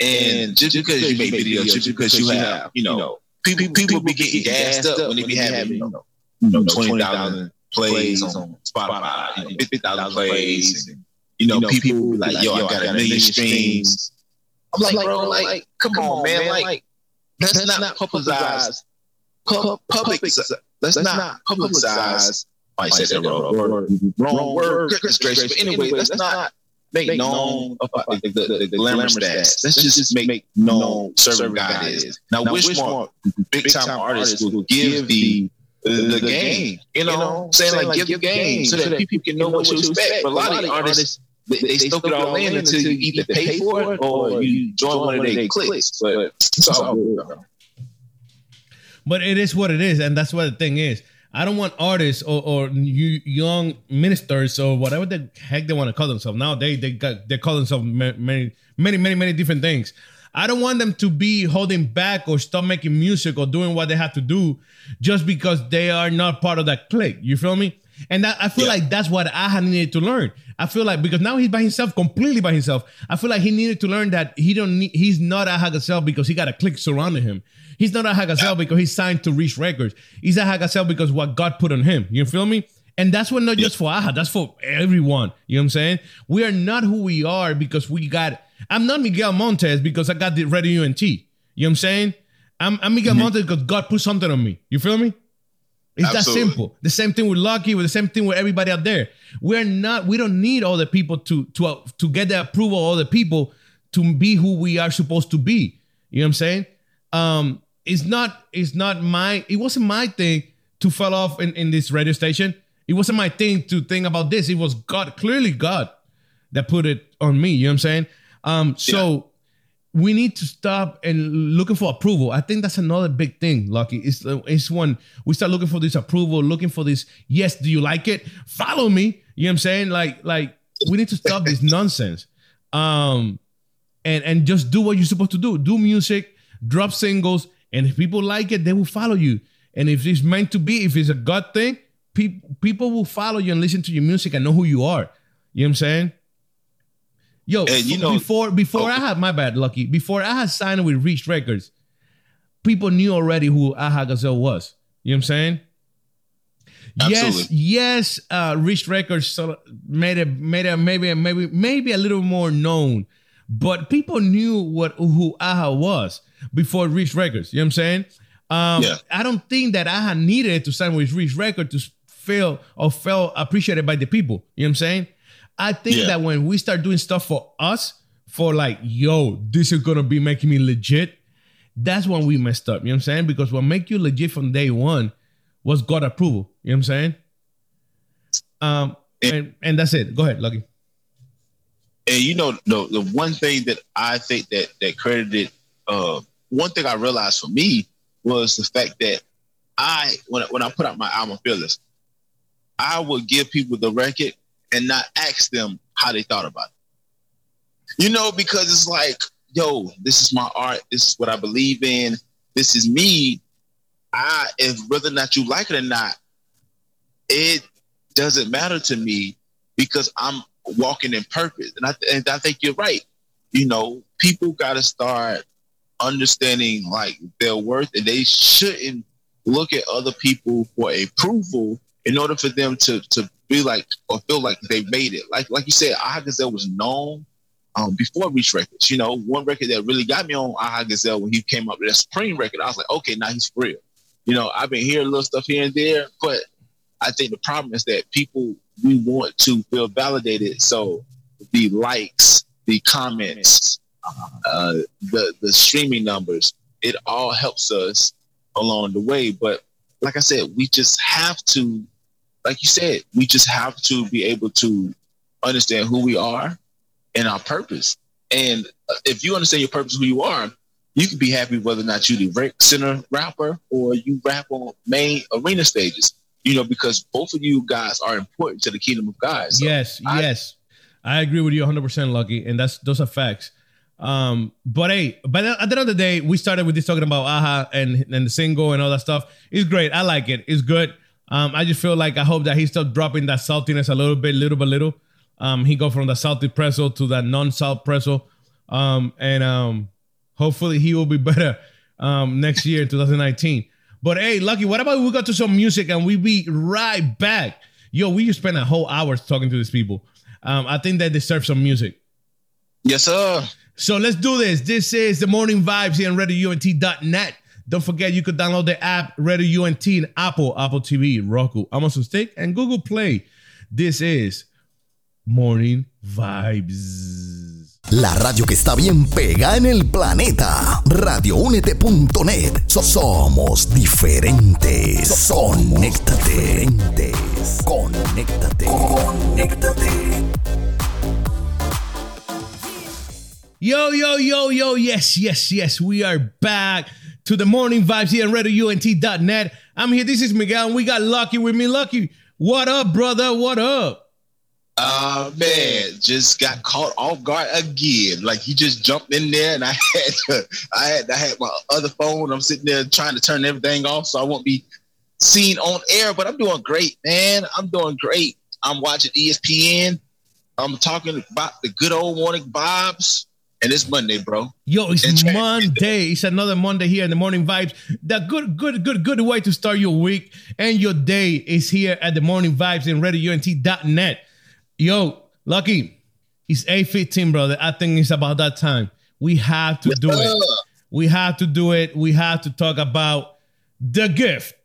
And just because you make videos, just because you have, you know, people people be getting gassed up when they be having, you know, twenty thousand plays on Spotify, you know, fifty thousand plays. You know, people be like, "Yo, I got a million streams." I'm like, bro, like, come on, man, like, let's not publicize, public, let's not publicize. I said that wrong. Wrong word. But anyway, let's not make, known about the, the, the, glamour stats. Let's just, make, make known serving God is. Now, which more big time artists will give the the, game? You know, saying like, give the game so that people can know what to expect. But a lot of artists. They, they, they stoke it all in until you either pay for it or you join one of their clicks. But it's all good. But it is what it is, and that's what the thing is. I don't want artists or, or you young ministers or whatever the heck they want to call themselves. Now they they got they call themselves many many many many different things. I don't want them to be holding back or stop making music or doing what they have to do just because they are not part of that clique. You feel me? And that, I feel yeah. like that's what I needed to learn. I feel like because now he's by himself, completely by himself. I feel like he needed to learn that he don't need, he's not Aha Gazelle because he got a clique surrounding him. He's not Aha Gazelle yeah. because he's signed to Reach Records. He's Aha Gazelle because what God put on him. You feel me? And that's what not just for Aha, that's for everyone. You know what I'm saying? We are not who we are because we got. I'm not Miguel Montes because I got the Radio UNT. You know what I'm saying? I'm, I'm Miguel mm-hmm. Montes because God put something on me. You feel me? It's Absolutely. that simple. The same thing with Lucky, with the same thing with everybody out there. We're not. We don't need all the people to to uh, to get the approval of all the people to be who we are supposed to be. You know what I'm saying? Um, it's not it's not my it wasn't my thing to fall off in, in this radio station. It wasn't my thing to think about this. It was God, clearly God that put it on me. You know what I'm saying? Um, so. We need to stop and looking for approval. I think that's another big thing, Lucky. It's it's when we start looking for this approval, looking for this, yes, do you like it? Follow me. You know what I'm saying? Like, like we need to stop this nonsense. Um, and and just do what you're supposed to do. Do music, drop singles, and if people like it, they will follow you. And if it's meant to be, if it's a God thing, pe- people will follow you and listen to your music and know who you are. You know what I'm saying? Yo, and you know, before before okay. I had my bad, Lucky, before I had signed with Reach Records, people knew already who Aha Gazelle was. You know what I'm saying? Absolutely. Yes, yes, uh, Reach Records made it made it maybe maybe maybe a little more known, but people knew what who Aha was before Reach Records. You know what I'm saying? Um, yeah. I don't think that I had needed to sign with Reach Records to feel or felt appreciated by the people. You know what I'm saying? I think yeah. that when we start doing stuff for us, for like, yo, this is gonna be making me legit, that's when we messed up. You know what I'm saying? Because what make you legit from day one was God approval. You know what I'm saying? Um, and, and that's it. Go ahead, Lucky. And you know, the the one thing that I think that that credited uh one thing I realized for me was the fact that I when when I put out my album Fearless, I would give people the record and not ask them how they thought about it. You know, because it's like, yo, this is my art. This is what I believe in. This is me. I, if whether or not you like it or not, it doesn't matter to me because I'm walking in purpose. And I, and I think you're right. You know, people got to start understanding like their worth and they shouldn't look at other people for approval in order for them to to be like or feel like they made it. Like like you said, Aha Gazelle was known um, before Reach Records. You know, one record that really got me on Aha Gazelle when he came up with that Supreme record, I was like, okay, now he's real. You know, I've been hearing little stuff here and there, but I think the problem is that people we want to feel validated. So the likes, the comments, uh, the the streaming numbers, it all helps us along the way. But like I said, we just have to, like you said, we just have to be able to understand who we are and our purpose. And uh, if you understand your purpose, who you are, you can be happy whether or not you're the center rapper or you rap on main arena stages. You know, because both of you guys are important to the kingdom of God. So yes, I, yes, I agree with you 100, percent Lucky, and that's those are facts. Um, but hey, but at the end of the day, we started with this talking about Aha and and the single and all that stuff. It's great. I like it. It's good. Um, I just feel like I hope that he stopped dropping that saltiness a little bit, little by little. Um, he go from the salty pretzel to that non-salt pretzel. Um, and um, hopefully he will be better um next year, 2019. But hey, Lucky, what about we go to some music and we be right back? Yo, we just spent a whole hour talking to these people. Um, I think they deserve some music. Yes, sir. So let's do this. This is the morning vibes here on RadioUNT.net. Don't forget you could download the app Radio UNT in Apple, Apple TV, Roku, Amazon Stick, and Google Play. This is Morning Vibes. La radio que está bien pega en el planeta. RadioUnete.net. So somos diferentes. Conéctate. Conéctate. Conéctate. Yo, yo, yo, yo. Yes, yes, yes. We are back to the morning vibes here on RadioUNT.net. I'm here. This is Miguel, and we got Lucky with me. Lucky, what up, brother? What up? Uh man, just got caught off guard again. Like he just jumped in there, and I had to, I had I had my other phone. I'm sitting there trying to turn everything off so I won't be seen on air. But I'm doing great, man. I'm doing great. I'm watching ESPN. I'm talking about the good old morning vibes. And it's Monday, bro. Yo, it's and Monday. It's another Monday here in the morning vibes. The good, good, good, good way to start your week and your day is here at the morning vibes in RadioUNT.net. Yo, Lucky, it's 8.15, brother. I think it's about that time. We have to do it. We have to do it. We have to talk about the gift.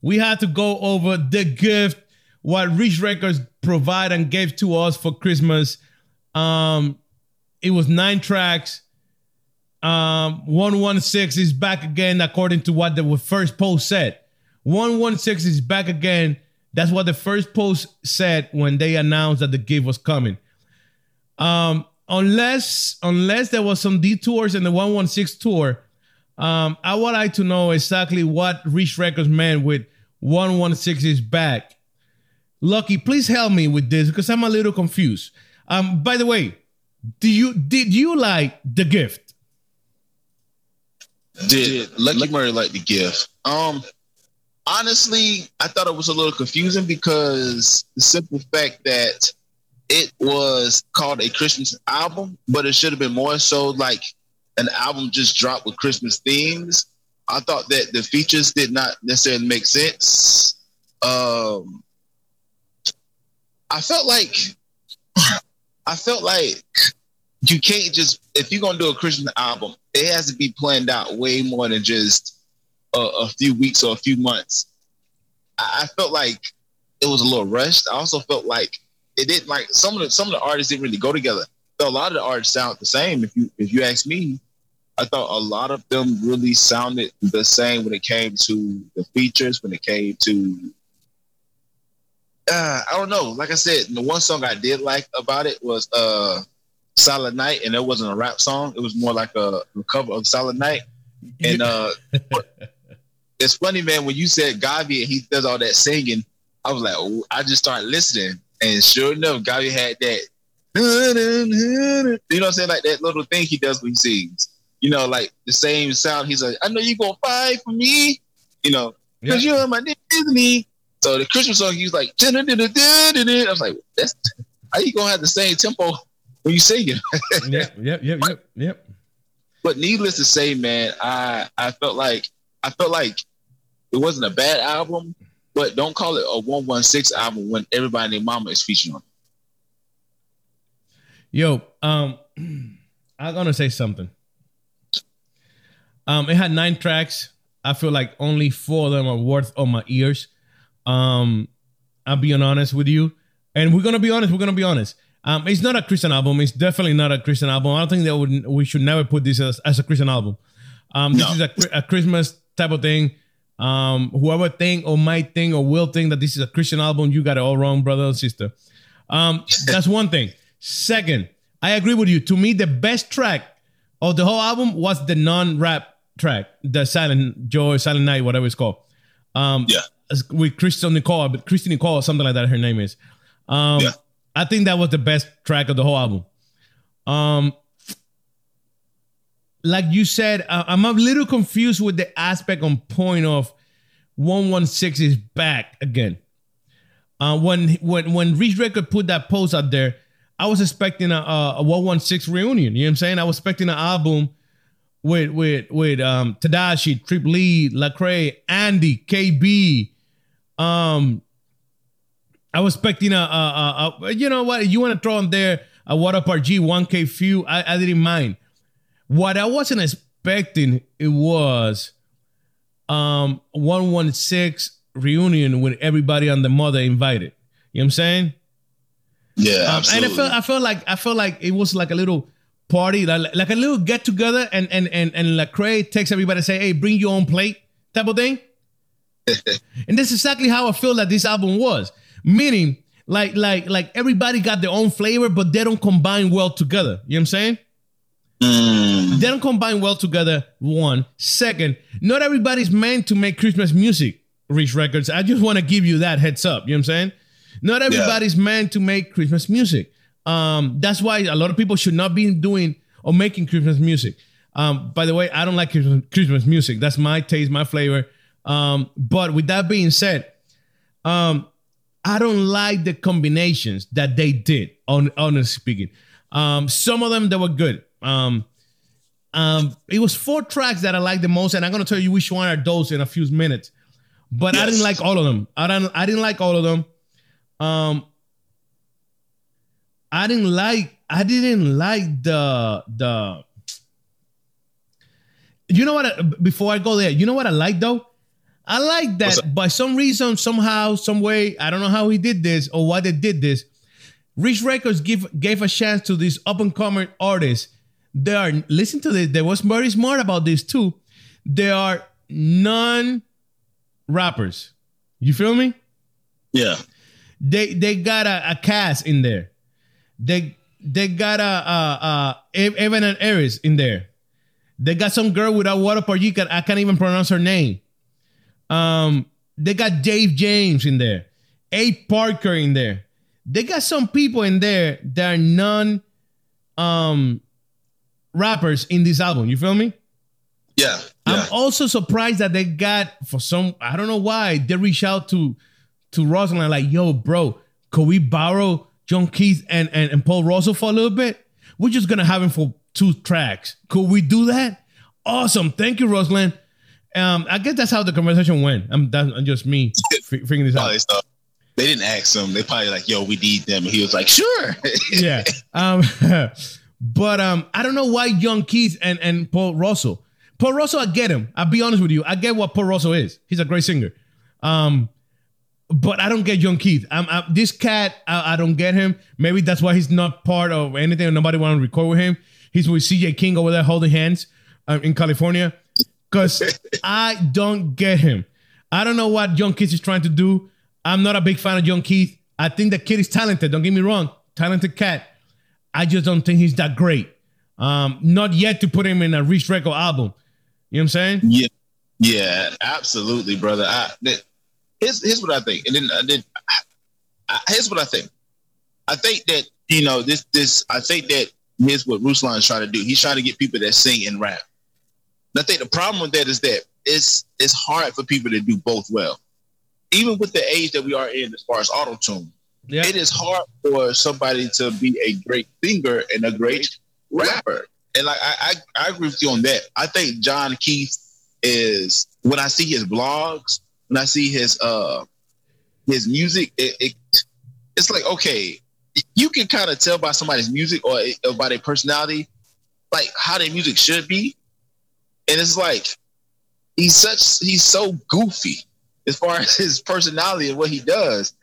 We have to go over the gift, what Reach Records provide and gave to us for Christmas. Um, it was nine tracks. Um, 116 is back again, according to what the first post said. 116 is back again that's what the first post said when they announced that the gift was coming. Um, unless unless there was some detours in the 116 tour, um, I would like to know exactly what Reach Records meant with 116 is back. Lucky, please help me with this because I'm a little confused. Um, by the way, do you did you like the gift? Did Lucky Murray like the gift? Um, honestly, I thought it was a little confusing because the simple fact that it was called a Christmas album, but it should have been more so like an album just dropped with Christmas themes. I thought that the features did not necessarily make sense. Um, I felt like I felt like you can't just if you're gonna do a Christian album, it has to be planned out way more than just a, a few weeks or a few months. I, I felt like it was a little rushed. I also felt like it didn't like some of the some of the artists didn't really go together. So a lot of the artists sound the same. If you if you ask me, I thought a lot of them really sounded the same when it came to the features, when it came to uh, I don't know. Like I said, the one song I did like about it was uh Silent Night, and it wasn't a rap song. It was more like a, cover of "Solid Night. And uh it's funny, man, when you said Gawvi and he does all that singing, I was like, oh, I just started listening. And sure enough, Gawvi had that, you know what I'm saying? Like that little thing he does when he sings. You know, like the same sound. He's like, I know you're going to fight for me, you know, because yeah. you're my Disney. So the Christmas song, he was like, I was like, that's how you going to have the same tempo when you sing it? yep, yep, yep, yep, yep. But needless to say, man, I I felt like I felt like it wasn't a bad album. but don't call it a one one six album when everybody and their mama is featuring on. it. Yo, um, I'm gonna say something. Um, it had nine tracks. I feel like only four of them are worth on my ears. Um, I'm being honest with you, and we're gonna be honest. We're gonna be honest. Um, it's not a Christian album. It's definitely not a Christian album. I don't think that would we should never put this as, as a Christian album. Um, this No. is a, a Christmas type of thing. Um, whoever think or might think or will think that this is a Christian album, you got it all wrong, brother or sister. Um, that's one thing. Second, I agree with you. To me, the best track of the whole album was the non-rap track, the Silent Joy, Silent Night, whatever it's called. Um, Yeah. With Christian Nicole, but Christy Nicole, or something like that. Her name is. Um, Yeah. I think that was the best track of the whole album. Um, like you said, uh, I'm a little confused with the aspect on point of 116 is back again. Uh, when when when Reach Record put that post out there, I was expecting a, a, a 116 reunion. You know what I'm saying? I was expecting an album with with with um Tadashi, Trip Lee, Lecrae, Andy, KB. Um, I was expecting a, a, a, a you know what you want to throw in there a WHATUPRG 1K Phew. I, I didn't mind. What I wasn't expecting it was um 116 reunion with everybody on the mother invited. You know what I'm saying? Yeah, Um, and I felt I felt like I felt like it was like a little party, like, like a little get together, and and and and Lecrae takes everybody say, "Hey, bring your own plate," type of thing. And that's exactly how I feel that this album was. Meaning, like like like everybody got their own flavor, but they don't combine well together. You know what I'm saying? Mm, They don't combine well together. One. Second, not everybody's meant to make Christmas music, Reach Records. I just want to give you that heads up. You know what I'm saying? Not everybody's meant to make Christmas music. Um, that's why a lot of people should not be doing or making Christmas music. Um, by the way, I don't like Christmas music. That's my taste, my flavor. Um, but with that being said, um, I don't like the combinations that they did. On honestly speaking, um, some of them they were good. Um, um, it was four tracks that I liked the most, and I'm gonna tell you which one are those in a few minutes. But I didn't like all of them. I don't. I didn't like all of them. Um, I didn't like. I didn't like the the. You know what? I- before I go there, you know what I like though. I like that by some reason, somehow, some way. I don't know how he did this or why they did this. Rich Records give gave a chance to these up and coming artists. They are listen to this. They was very smart about this too. They are non rappers. You feel me? yeah, They they got a, a cast in there. They they got a, a, a Ev- Evan and Eris in there. They got some girl without water for you can I can't even pronounce her name. Um, they got Dave James in there, A Parker in there. They got some people in there that are non um rappers in this album. You feel me? yeah, yeah. I'm also surprised that they got for some I don't know why they reached out to to Ruslan like, yo, bro, could we borrow John Keith and, and, and Paul Russell for a little bit? We're just gonna have him for two tracks. Could we do that? Awesome. Thank you, Ruslan. Um, I guess that's how the conversation went. I'm that's just me figuring this out. Stuff. They didn't ask him. They probably like, "Yo, we need them," and he was like, "Sure." yeah. Um, but um, I don't know why Young Keith and, and Paul Russell. Paul Russell, I get him. I'll be honest with you. I get what Paul Russell is. He's a great singer. Um, but I don't get Young Keith. I'm, i this cat, I, I don't get him. Maybe that's why he's not part of anything. Nobody want to record with him. He's with CJ King over there holding hands um, in California. Because I don't get him. I don't know what Young Keith is trying to do. I'm not a big fan of Young Keith. I think the kid is talented. Don't get me wrong. Talented cat. I just don't think he's that great. Um, not yet to put him in a Reach Record album. You know what I'm saying? Yeah, yeah, absolutely, brother. I, here's here's what I think, and then did. I, I, here's what I think. I think that you know this this. I think that here's what Ruslan is trying to do. He's trying to get people that sing and rap. And I think the problem with that is that it's it's hard for people to do both well. Even with the age that we are in, as far as auto tune, Yeah. it is hard for somebody to be a great singer and a great rapper. And like I, I, I agree with you on that. I think John Keith is when I see his blogs, when I see his uh his music, it, it it's like okay, you can kind of tell by somebody's music or, or by their personality, like how their music should be, and it's like he's such he's so goofy as far as his personality and what he does.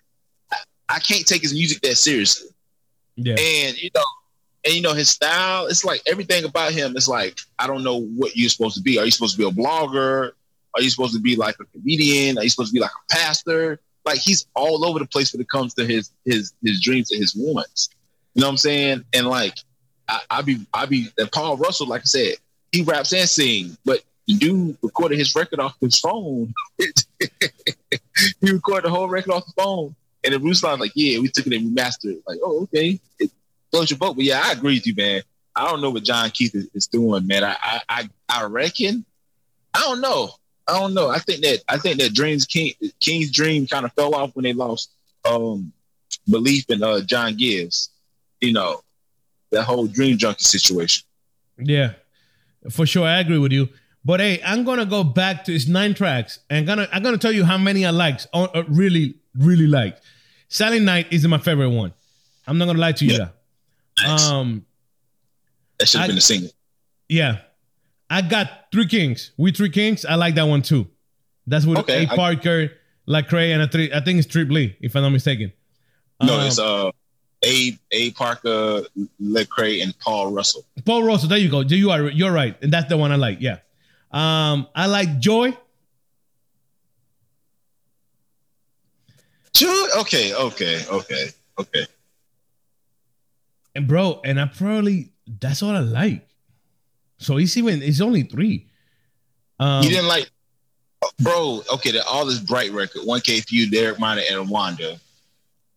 I, I can't take his music that seriously. Yeah. And you know, and you know his style. It's like everything about him is like I don't know what you're supposed to be. Are you supposed to be a blogger? Are you supposed to be like a comedian? Are you supposed to be like a pastor? Like he's all over the place when it comes to his his his dreams and his wants. You know what I'm saying? And like I, I be I be and Paul Russell, like I said, he raps and sings, but the dude recorded his record off his phone. he recorded the whole record off the phone. And then Bruce Line like, yeah, we took it and we mastered it. Like, oh, okay. It floats your boat. But yeah, I agree with you, man. I don't know what John Keith is, is doing, man. I, I I I reckon. I don't know. I don't know. I think that I think that Dreams King King's dream kind of fell off when they lost um belief in uh John Givez. You know, that whole dream junkie situation. Yeah, for sure. I agree with you. But hey, I'm gonna go back to his nine tracks and gonna I'm gonna tell you how many I liked, uh, uh, really, really liked. Silent Night is my favorite one. I'm not gonna lie to you. Yeah. Nice. Um, that should have been a single. yeah, I got Three Kings. We Three Kings. I like that one too. That's with Okay, A I- Parker, Lecrae, and a three. I think it's Trip Lee, if I'm not mistaken. No, Um, it's uh A A Parker, Lecrae, and Paul Russell. Paul Russell. There you go. You are you're right, and that's the one I like. Yeah. Um, I like Joy. Sure. Okay. Okay. Okay. Okay. And bro, and I probably that's all I like. So it's even it's only three. Um, you didn't like, bro. Okay, all this bright record, one K Phew, Derek Minor, and Wande.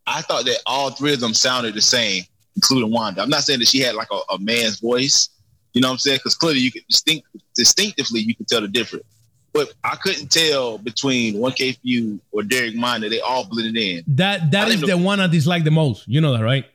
I thought that all three of them sounded the same, including Wande. I'm not saying that she had like a, a man's voice. You know what I'm saying? Because clearly you could distinct distinctively you could tell the difference. But I couldn't tell between one K Phew or Derek Minor. They all blended in. that that is I the one I dislike the most. You know that, right?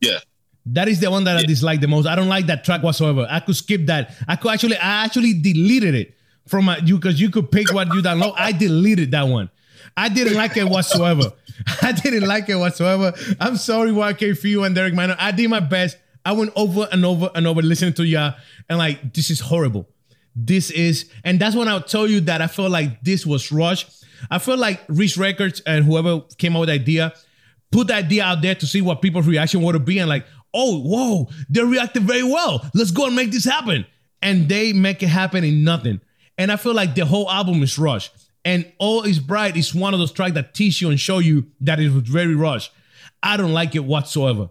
Yeah. That is the one that I dislike the most. I don't like that track whatsoever. I could skip that. I could actually, I actually deleted it from my you because you could pick what you download. I deleted that one. I didn't like it whatsoever. I didn't like it whatsoever. I'm sorry, YK for you and Derek Minor. I did my best. I went over and over and over listening to y'all and like this is horrible. This is, and that's when I'll tell you that I felt like this was rushed. I feel like Reach Records and whoever came up with the idea put the idea out there to see what people's reaction would be and like, oh, whoa, they reacted very well. Let's go and make this happen. And they make it happen in nothing. And I feel like the whole album is rushed. And All is Bright is one of those tracks that teach you and show you that it was very rushed. I don't like it whatsoever.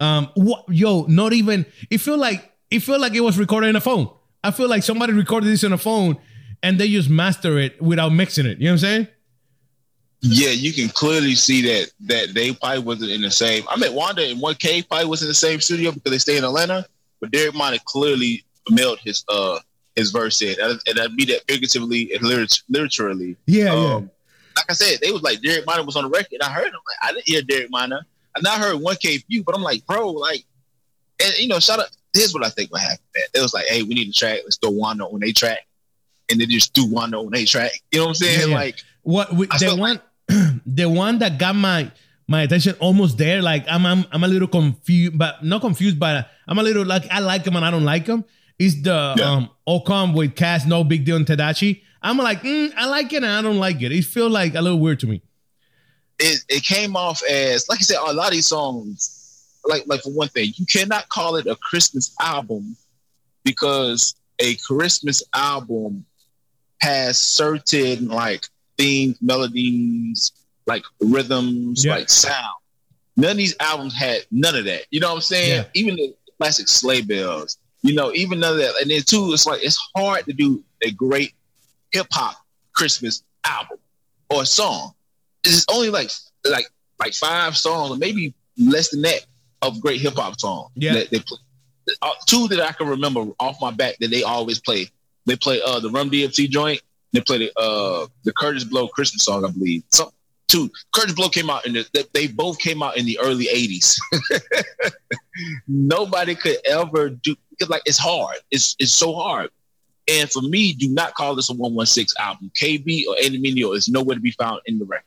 Um, what, yo, not even. It feel like it feel like it was recorded in a phone. I feel like somebody recorded this on a phone and they just master it without mixing it. You know what I'm saying? Yeah, you can clearly see that that they probably wasn't in the same. I mean, Wande and One K probably was in the same studio because they stay in Atlanta. But Derek Minor clearly mailed his uh his verse in, and, and I mean that figuratively and liter- literally. Yeah, Um, Like I said, they was like Derek Minor was on the record. I heard him. Like, I didn't hear Derek Minor. And I heard One K Phew, but I'm like, bro, like, and you know, shout out. Here's what I think what happen. Man. It was like, hey, we need a track. Let's throw Wande on a track, and they just do Wande on a track. You know what I'm saying? Yeah, yeah. Like, What we, the one, the one that got my my attention almost there. Like I'm I'm, I'm a little confused, but not confused, but I'm a little like I like him and I don't like him. Is the Yeah. um Ocom with Cass, no big deal, and Tadashi. I'm like, mm, I like it and I don't like it. It feels like a little weird to me. it, it came off as like I said, a lot of these songs, like like for one thing, you cannot call it a Christmas album because a Christmas album has certain like themes, melodies, like rhythms, Yeah. like sound. None of these albums had none of that. You know what I'm saying? Yeah. Even the classic sleigh bells, you know, even none of that. And then two, it's like it's hard to do a great hip hop Christmas album or song. It's only like like like five songs or maybe less than that of great hip hop songs. Yeah. that they play. Uh, two that I can remember off my back that they always play. They play uh the Run DMC joint. They play the uh the Kurtis Blow Christmas song, I believe. So two Kurtis Blow came out in the they- they both came out in the early '80s. Nobody could ever do because like it's hard. It's it's so hard. And for me, do not call this a 116 album. KB or Andy Mineo is nowhere to be found in the record.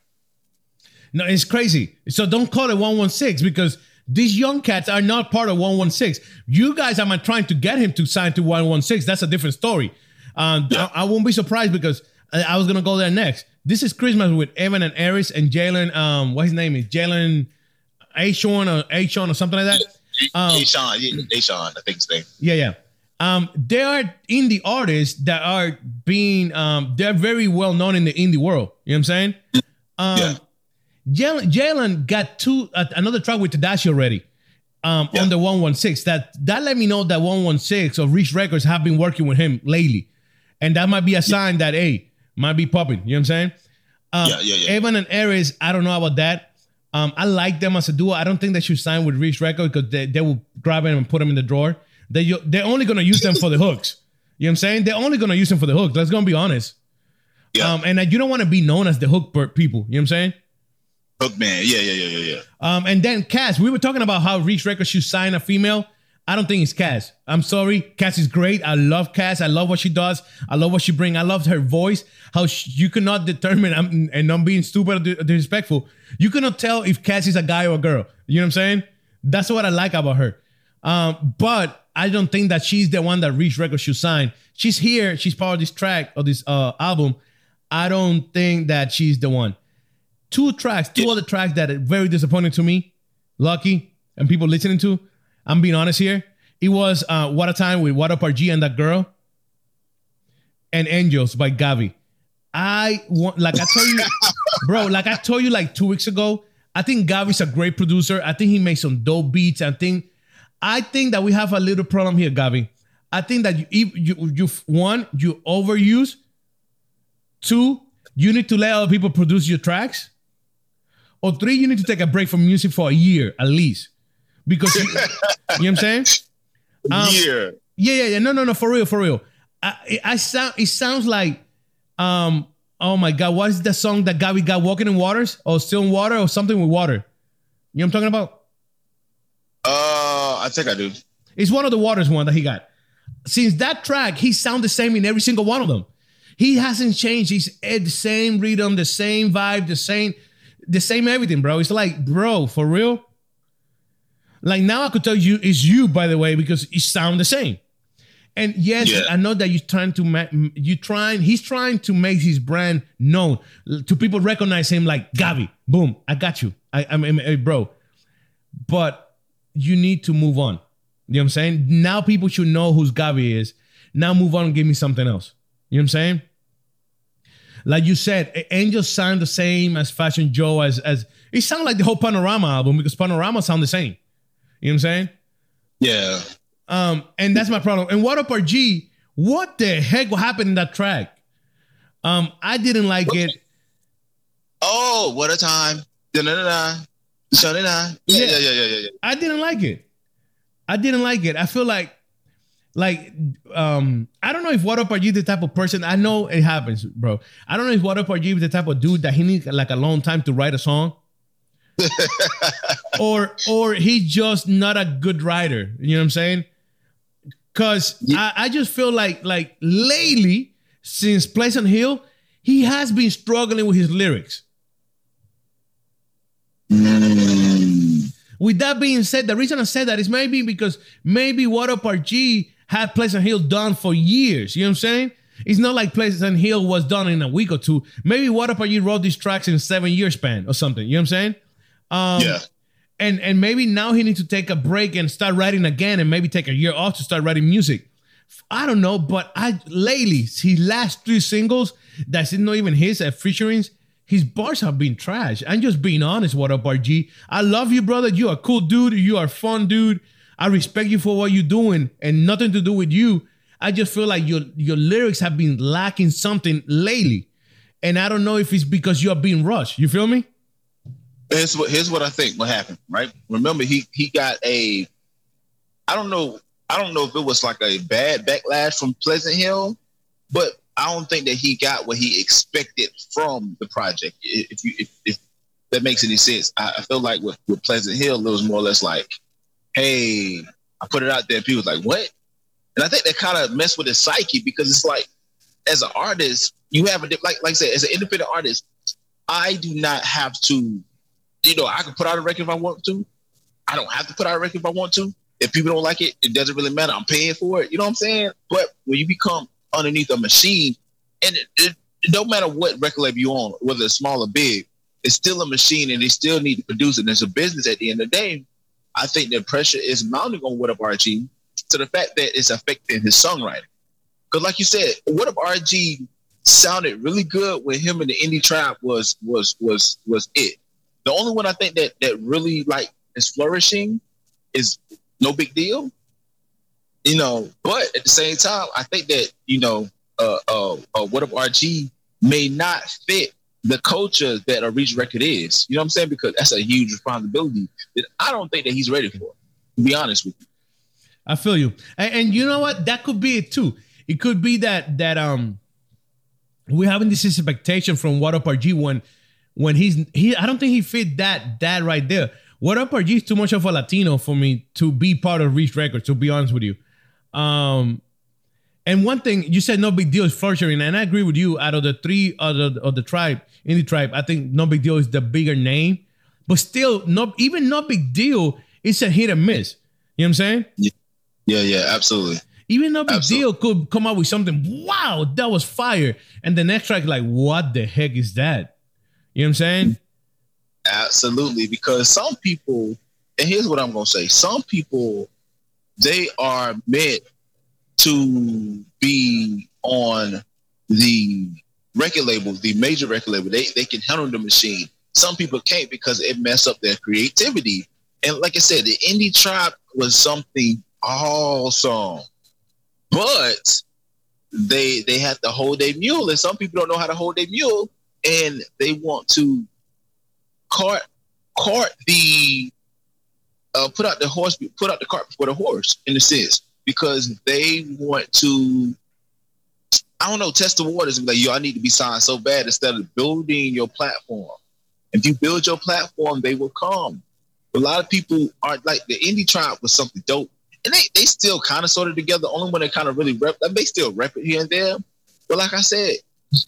No, it's crazy. So don't call it 116 because these young cats are not part of 116. You guys are trying to get him to sign to 116. That's a different story. Um, I, I, won't be surprised because I, I, was gonna go there next. This is Christmas with Evan and Eris and Jalen. Um, what his name is? Jalen A. Sean or A. Sean or something like that. Um, yeah, A. I think his name. Yeah, yeah. Um, there are indie artists that are being um, they're very well known in the indie world. You know what I'm saying? Um, yeah. Jalen Jalen got two uh, another track with Tedashii already um, yeah. on the 116. That that let me know that 116 of Reach Records have been working with him lately, and that might be a sign yeah. that hey might be popping. You know what I'm saying? Um, yeah, yeah, yeah. Evan and Eris, I don't know about that. Um, I like them as a duo. I don't think they should sign with Reach Records because they, they will grab them and put them in the drawer. They they're only gonna use them for the hooks. You know what I'm saying? They're only gonna use them for the hooks. Let's gonna be honest. Yeah. Um, and uh, you don't want to be known as the hook people. You know what I'm saying? Hook man. Yeah, yeah, yeah, yeah, yeah. Um, and then Cass, we were talking about how Reach Records should sign a female. I don't think it's Cass. I'm sorry. Cass is great. I love Cass. I love what she does. I love what she brings. I love her voice. How she, you cannot determine, I'm, and I'm being stupid or disrespectful. You cannot tell if Cass is a guy or a girl. You know what I'm saying? That's what I like about her. Um, but I don't think that she's the one that Reach Records should sign. She's here. She's part of this track or this uh, album. I don't think that she's the one. Two tracks, two other tracks that are very disappointing to me. Lucky and people listening to. I'm being honest here. It was uh, What a Time with WHATUPRG and that girl. And Angels by Gawvi. I want, like I told you, bro, like I told you like two weeks ago, I think Gawvi's a great producer. I think he makes some dope beats. I think, I think that we have a little problem here, Gawvi. I think that you, you, you one, you overuse. Two, you need to let other people produce your tracks. Or three, you need to take a break from music for a year at least because you, you know what I'm saying? Um, yeah. Yeah, yeah, yeah. No, no, no. For real, for real. I, I sound. It sounds like, um. Oh my God, what is the song that Gawvi got? Walking in Waters or Still in Water or something with water? You know what I'm talking about? Uh, I think I do. It's one of the Waters one that he got. Since that track, he sound the same in every single one of them. He hasn't changed. He's at the same rhythm, the same vibe, the same, the same everything, bro. It's like, bro, for real. Like now I could tell you it's you, by the way, because it sound the same. And yes, yeah. I know that you're trying to ma- you trying. He's trying to make his brand known to people. Recognize him like Gawvi. Boom, I got you. I, I mean, bro. But you need to move on. You know what I'm saying? Now people should know who's Gawvi is. Now move on and give me something else. You know what I'm saying? Like you said, Angels sound the same as Fashion Joe as as it sounds like the whole Panorama album because Panorama sound the same. You know what I'm saying? Yeah. Um, and that's my problem. And WHATUPRG? What the heck what happened in that track? Um, I didn't like it. Oh, what a time. Da-da-da-da. Da-da-da. Yeah, yeah, yeah, yeah, yeah, yeah. I didn't like it. I didn't like it. I feel like like um I don't know if WHATUPRG is the type of person I know it happens, bro. I don't know if WHATUPRG is the type of dude that he needs like a long time to write a song. or or he's just not a good writer. You know what I'm saying? Cause yeah. I, I just feel like like lately, since Pleasant Hill, he has been struggling with his lyrics. Mm. With that being said, the reason I said that is maybe because maybe WHATUPRG had Pleasant Hill done for years. You know what I'm saying? It's not like Pleasant Hill was done in a week or two. Maybe WHATUPRG wrote these tracks in seven year span or something. You know what I'm saying? Um, yeah. And and maybe now he needs to take a break and start writing again, and maybe take a year off to start writing music. I don't know, but I lately his last three singles that's not even his at featurings. His bars have been trash. I'm just being honest. What up, RG? I love you, brother. You are cool dude. You are fun dude. I respect you for what you're doing, and nothing to do with you. I just feel like your your lyrics have been lacking something lately, and I don't know if it's because you are being rushed. You feel me? Here's what here's what I think what happened, right? Remember he he got a I don't know I don't know if it was like a bad backlash from Pleasant Hill, but I don't think that he got what he expected from the project. If you if, if that makes any sense, I, I feel like with, with Pleasant Hill, it was more or less like, hey, I put it out there, people like, what? And I think that kind of messed with his psyche because it's like, as an artist, you have a like like I said, as an independent artist, I do not have to you know, I can put out a record if I want to. I don't have to put out a record if I want to. If people don't like it, it doesn't really matter. I'm paying for it. You know what I'm saying? But when you become underneath a machine, and it, it, it don't matter what record label you on, whether it's small or big, it's still a machine, and they still need to produce it. And it's a business at the end of the day. I think the pressure is mounting on WHATUPRG to the fact that it's affecting his songwriting. Because, like you said, WHATUPRG sounded really good when him and the indie trap was was was was it. The only one I think that that really like is flourishing is nobigdyl. You know, but at the same time, I think that you know, uh, uh, uh what if RG may not fit the culture that a Reach record is. You know what I'm saying? Because that's a huge responsibility that I don't think that he's ready for. To be honest with you. I feel you, and, and you know what? That could be it too. It could be that that um we're having this expectation from WHATUPRG when when he's he I don't think he fit that that right there. WHATUPRG is too much of a Latino for me to be part of Reach Records, to be honest with you. Um and one thing you said nobigdyl is flourishing, and I agree with you. Out of the three of the, of the tribe, indie tribe, I think nobigdyl is the bigger name, but still, no even nobigdyl. It's a hit and miss. You know what I'm saying? Yeah, yeah, yeah absolutely. Even no big Absolutely. deal could come out with something, wow, that was fire. And the next track, like, what the heck is that? You know what I'm saying? Absolutely. Because some people, and here's what I'm gonna say: some people, they are meant to be on the record label, the major record label. They they can handle the machine. Some people can't because it mess up their creativity. And like I said, the indie trap was something awesome but they they have to hold their mule, and some people don't know how to hold their mule, and they want to cart cart the uh, put out the horse, put out the cart before the horse, in a sense, because they want to. I don't know, test the waters and be like, yo, I need to be signed so bad instead of building your platform. If you build your platform, they will come. A lot of people aren't like the indie tribe was something dope and they, they still kind of sort of together. Only when they kind of really rep, they still rep it here and there. But like I said,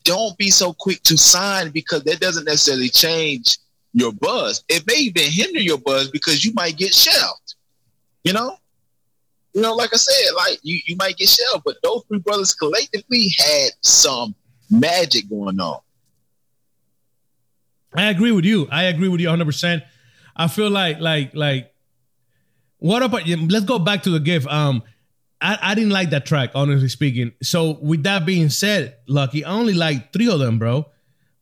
don't be so quick to sign because that doesn't necessarily change your buzz. It may even hinder your buzz because you might get shelved. You know, you know, like I said, like you, you might get shelved, but those three brothers collectively had some magic going on. I agree with you. I agree with you 100. percent I feel like like like what about let's go back to the gift. Um, I, I didn't like that track, honestly speaking. So with that being said, Lucky, I only like three of them, bro.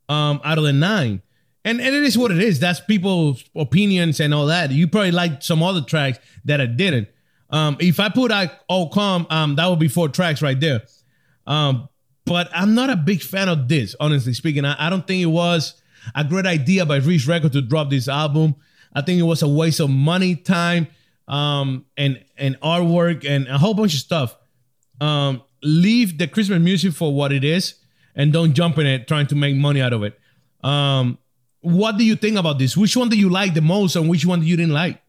Um, out of the nine. And, and it is what it is. That's people's opinions and all that. You probably like some other tracks that I didn't. Um, if I put out All Calm, um, that would be four tracks right there. Um, but I'm not a big fan of this, honestly speaking. I, I don't think it was a great idea by Reach Record to drop this album. I think it was a waste of money, time, um, and and artwork and a whole bunch of stuff. Um, leave the Christmas music for what it is, and don't jump in it trying to make money out of it. Um, what do you think about this? Which one do you like the most, and which one you didn't like?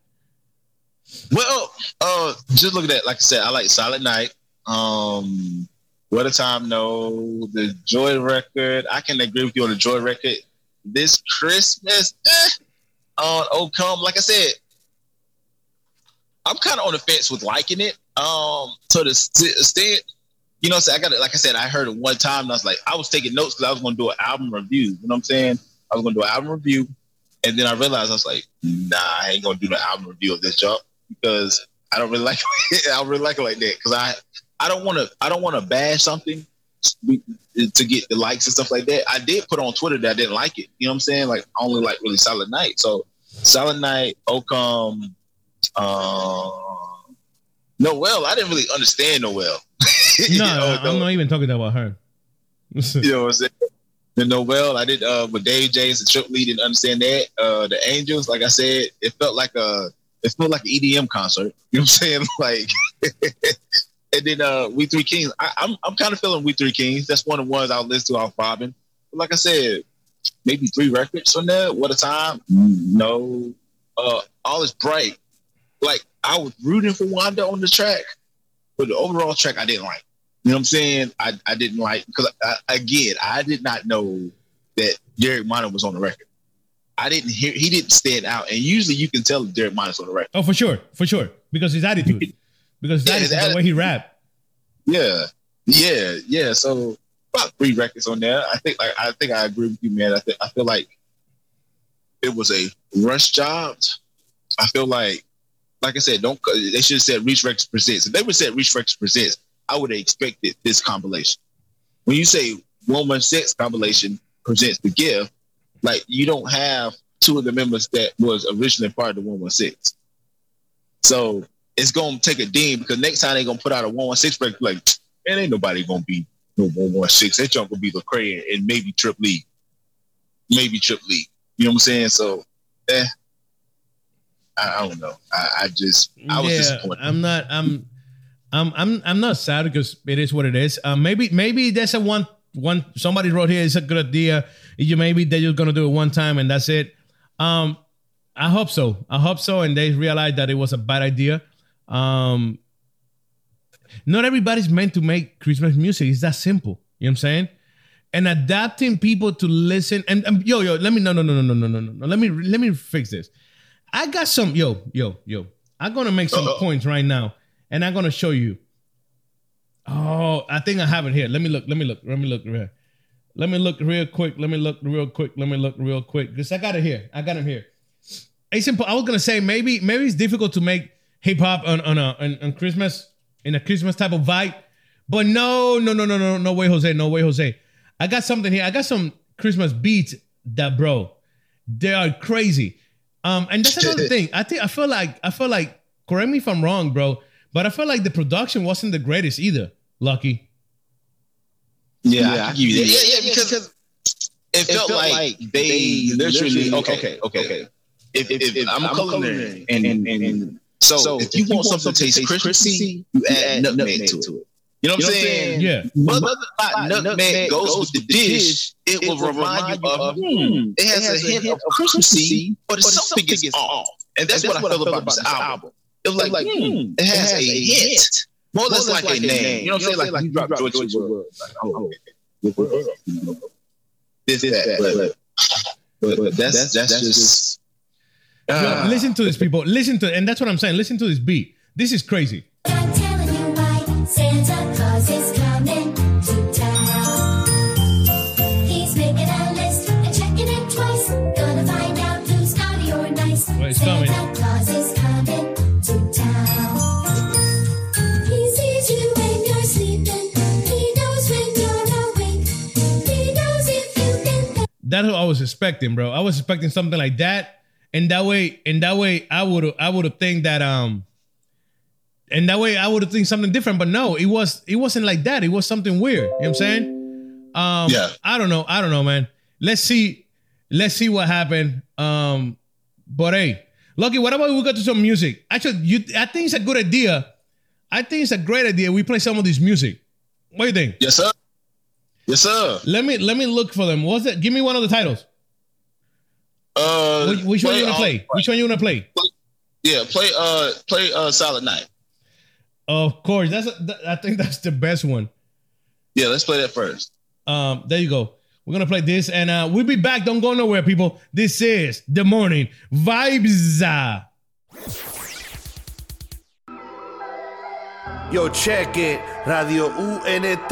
Well, uh, just look at that. Like I said, I like Silent Night. Um, what a time, no. The Joy record. I can agree with you on the Joy record. This Christmas, eh, on Oh Come, like I said, I'm kind of on the fence with liking it. Um, to the extent, you know, so I got it. Like I said, I heard it one time, and I was like, I was taking notes because I was going to do an album review. You know what I'm saying? I was going to do an album review, and then I realized I was like, Nah, I ain't going to do the album review of this job because I don't really like it. I don't really like it like that because I I don't want to I don't want to bash something to get the likes and stuff like that. I did put on Twitter that I didn't like it. You know what I'm saying? Like I only like really Silent Night. So Silent Night, Oakham, uh, Noel, I didn't really understand Noel. no, know, I'm not even talking about her. you know what I'm saying? The Noel, I did uh with Dave James and Trip Lee didn't understand that. Uh the Angels, like I said, it felt like a it felt like an EDM concert. You know what I'm saying? Like and then uh We Three Kings. I, am I'm, I'm kind of feeling We Three Kings. That's one of the ones I'll listen to off Bobbin. But like I said, maybe three records from there. What a time. No. Uh all is bright like I was rooting for Wande on the track, but the overall track I didn't like. You know what I'm saying? I, I didn't like because again I did not know that Derek Minor was on the record. I didn't hear he didn't stand out. And usually you can tell Derek Minor on the record. Oh, for sure, for sure, because his attitude, because Yeah, his is the way he rap. Yeah, yeah, yeah. So about three records on there. I think like I think I agree with you, man. I think I feel like it was a rush job. I feel like, like I said, don't they should have said Reach Records presents. If they would have said Reach Records presents, I would have expected this compilation. When you say one one six compilation presents the gift, like you don't have two of the members that was originally part of the one one six. So it's gonna take a ding because next time they gonna put out a one one six record, like man, ain't nobody gonna be no one one six. That junk gonna be Lecrae and maybe Trip Lee, maybe Trip Lee. You know what I'm saying? So, eh, I, I don't know. I, I just I was disappointed. I'm not. I'm. I'm. I'm. I'm not sad because it is what it is. Uh, maybe. Maybe there's a one. One. Somebody wrote here. It's a good idea. You maybe they're just gonna do it one time and that's it. Um. I hope so. I hope so. And they realized that it was a bad idea. Um. Not everybody's meant to make Christmas music. It's that simple. You know what I'm saying? And adapting people to listen and, and yo yo let me no no no no no no no no let me let me fix this. I got some yo yo yo. I'm gonna make some Uh-oh. points right now, and I'm gonna show you. Oh, I think I have it here. Let me look. Let me look. Let me look. Real. Let me look real quick. Let me look real quick. Let me look real quick. Because I got it here. I got him here. It's simple. I was gonna say maybe maybe it's difficult to make hip hop on on a on, on Christmas in a Christmas type of vibe, but no no no no no no way Jose no way Jose. I got something here. I got some Christmas beats that bro, they are crazy. Um, and that's another thing. I think I feel like I feel like correct me if I'm wrong, bro, but I feel like the production wasn't the greatest either. Lucky. Yeah, I can give you that. Yeah, yeah, because it felt, like, they, literally, okay, okay, okay. If, if, if I'm a culinary and, and, and, so, so if you want something to taste Christmassy, you add nutmeg to it. You know what I'm saying? Yeah. Whether or not nutmeg goes with the dish, it will remind you of, hmm, it has a hint of Christmassy, but something is off. And that's what I feel about this album. It was like, hmm, it has a hint. More or less like a name. You know what I'm saying? Like you drop Georgia World. Like, oh. This, that, but, but that's that's just. Ah. listen to this, people. Listen to, and that's what I'm saying. Listen to this beat. This is crazy. That's what I was expecting, bro. I was expecting something like that, and that way, and that way, I would, I would have think that, um, and that way, I would have think something different. But no, it was, it wasn't like that. It was something weird. You know what I'm saying? Um, Yeah. I don't know. I don't know, man. Let's see, let's see what happened. Um, but hey, Lucky, what about we go to some music? Actually, you, I think it's a good idea. I think it's a great idea. We play some of this music. What do you think? Yes, sir. Yes, sir. Let me let me look for them. What's that? Give me one of the titles. Uh, Which, which one you gonna uh, play? Which one you wanna play? Yeah, play uh play uh Silent Night. Of course, that's a, th- I think that's the best one. Yeah, let's play that first. Um, there you go. We're gonna play this, and uh, we'll be back. Don't go nowhere, people. This is the morning vibes. Yo, check it. Radio UNT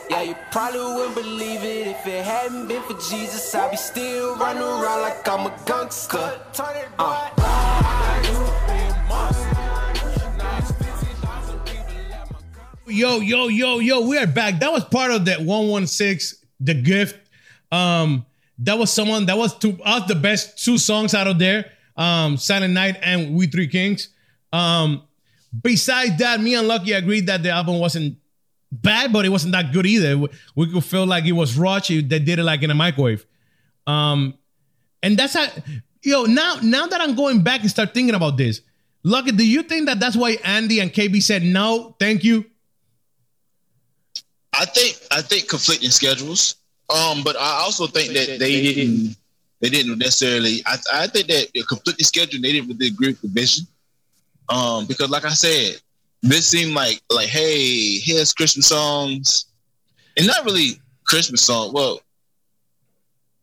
Yeah, you probably wouldn't believe it if it hadn't been for Jesus. I'd be still running around like I'm a gangster. Uh. Yo, yo, yo, yo, we are back. That was part of that 116, The Gift. Um, that was someone that was to us the best two songs out of there. Um, Silent Night and We Three Kings. Um, besides that, me and Lucky agreed that the album wasn't bad, but it wasn't that good either. We, we could feel like it was rushed. They did it like in a microwave. Um, and that's how, yo, now, now that I'm going back and start thinking about this, Lucky, do you think that that's why Andy and KB said no, thank you? I think I think conflicting schedules. Um, but I also think that they didn't they didn't necessarily. I I think that the conflicting schedule they didn't really agree with the vision. Um, because like I said, this seemed like like hey, here's Christmas songs, and not really Christmas song. Well,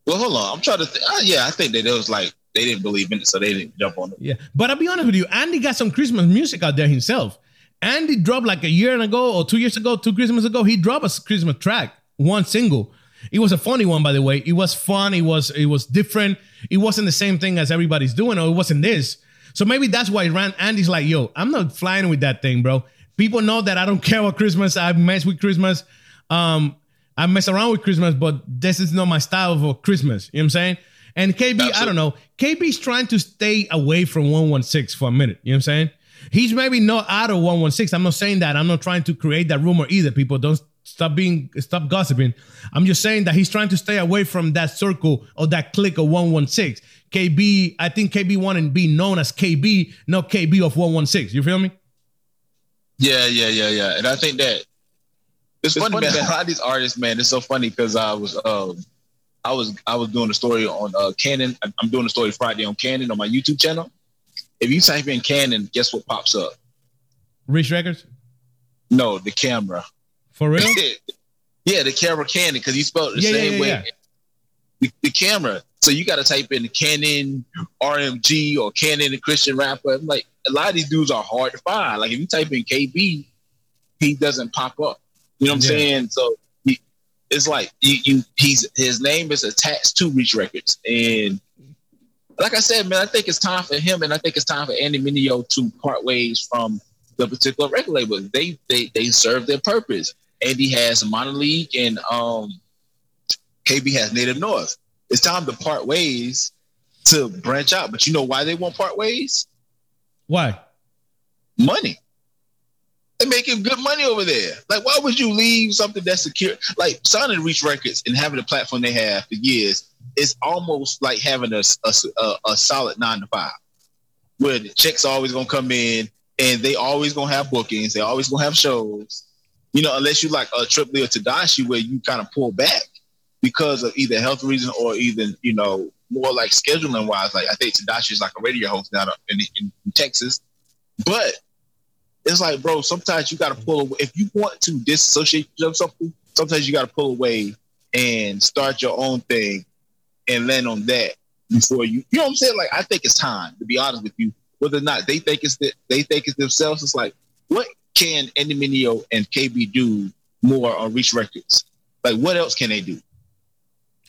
well, hold on. I'm trying to. Th- uh, yeah, I think that it was like they didn't believe in it, so they didn't jump on it. Yeah, but I'll be honest with you, Andy got some Christmas music out there himself. Andy dropped like a year ago or two years ago, two Christmas ago. He dropped a Christmas track, one single. It was a funny one, by the way. It was fun. It was it was different. It wasn't the same thing as everybody's doing, or it wasn't this. So maybe that's why Rand Andy's like, yo, I'm not flying with that thing, bro. People know that I don't care about Christmas. I mess with Christmas. Um, I mess around with Christmas, but this is not my style for Christmas. You know what I'm saying? And KB, I don't know. KB's trying to stay away from 116 for a minute. You know what I'm saying? He's maybe not out of 116. I'm not saying that. I'm not trying to create that rumor either. People don't stop being stop gossiping. I'm just saying that he's trying to stay away from that circle or that clique of 116. KB, I think KB wanted to be known as KB, not KB of 116. You feel me? Yeah, yeah, yeah, yeah. And I think that it's, funny, man. A lot of these artists, man, it's so funny because I was um I was I was doing a story on uh Canon. I- I'm doing a story Friday on Canon on my YouTube channel. If you type in Canon, guess what pops up? Reach Records? No, the camera. For real? yeah, the camera Canon because you spelled it the Yeah, yeah, same yeah, way. yeah. The, the camera. So you got to type in Canon RMG or Canon the Christian rapper. I'm like a lot of these dudes are hard to find. Like if you type in KB, he doesn't pop up. You know what I'm saying? So he, it's like you, you, he's his name is attached to Reach Records, and like I said, man, I think it's time for him, and I think it's time for Andy Mineo to part ways from the particular record label. They they they serve their purpose. Andy has Miner League, and um, KB has Native North. It's time to part ways to branch out. But you know why they won't part ways? Why? money. They're making good money over there. Like, why would you leave something that's secure? Like, signing Reach Records and having the platform they have for years is almost like having a, a, a, a solid nine to five, where the checks are always going to come in and they always going to have bookings. They always going to have shows. You know, unless you like a Trip Lee or Tedashii where you kind of pull back because of either health reason or even you know, more like scheduling wise. Like, I think Tedashii is like a radio host down in, in, in Texas. But it's like, bro, sometimes you got to pull away. If you want to disassociate yourself sometimes you got to pull away and start your own thing and land on that before you. You know what I'm saying? Like, I think it's time to be honest with you. Whether or not they think it's the, they think it's themselves, it's like, what can Andy Mineo and KB do more on Reach Records? Like, what else can they do?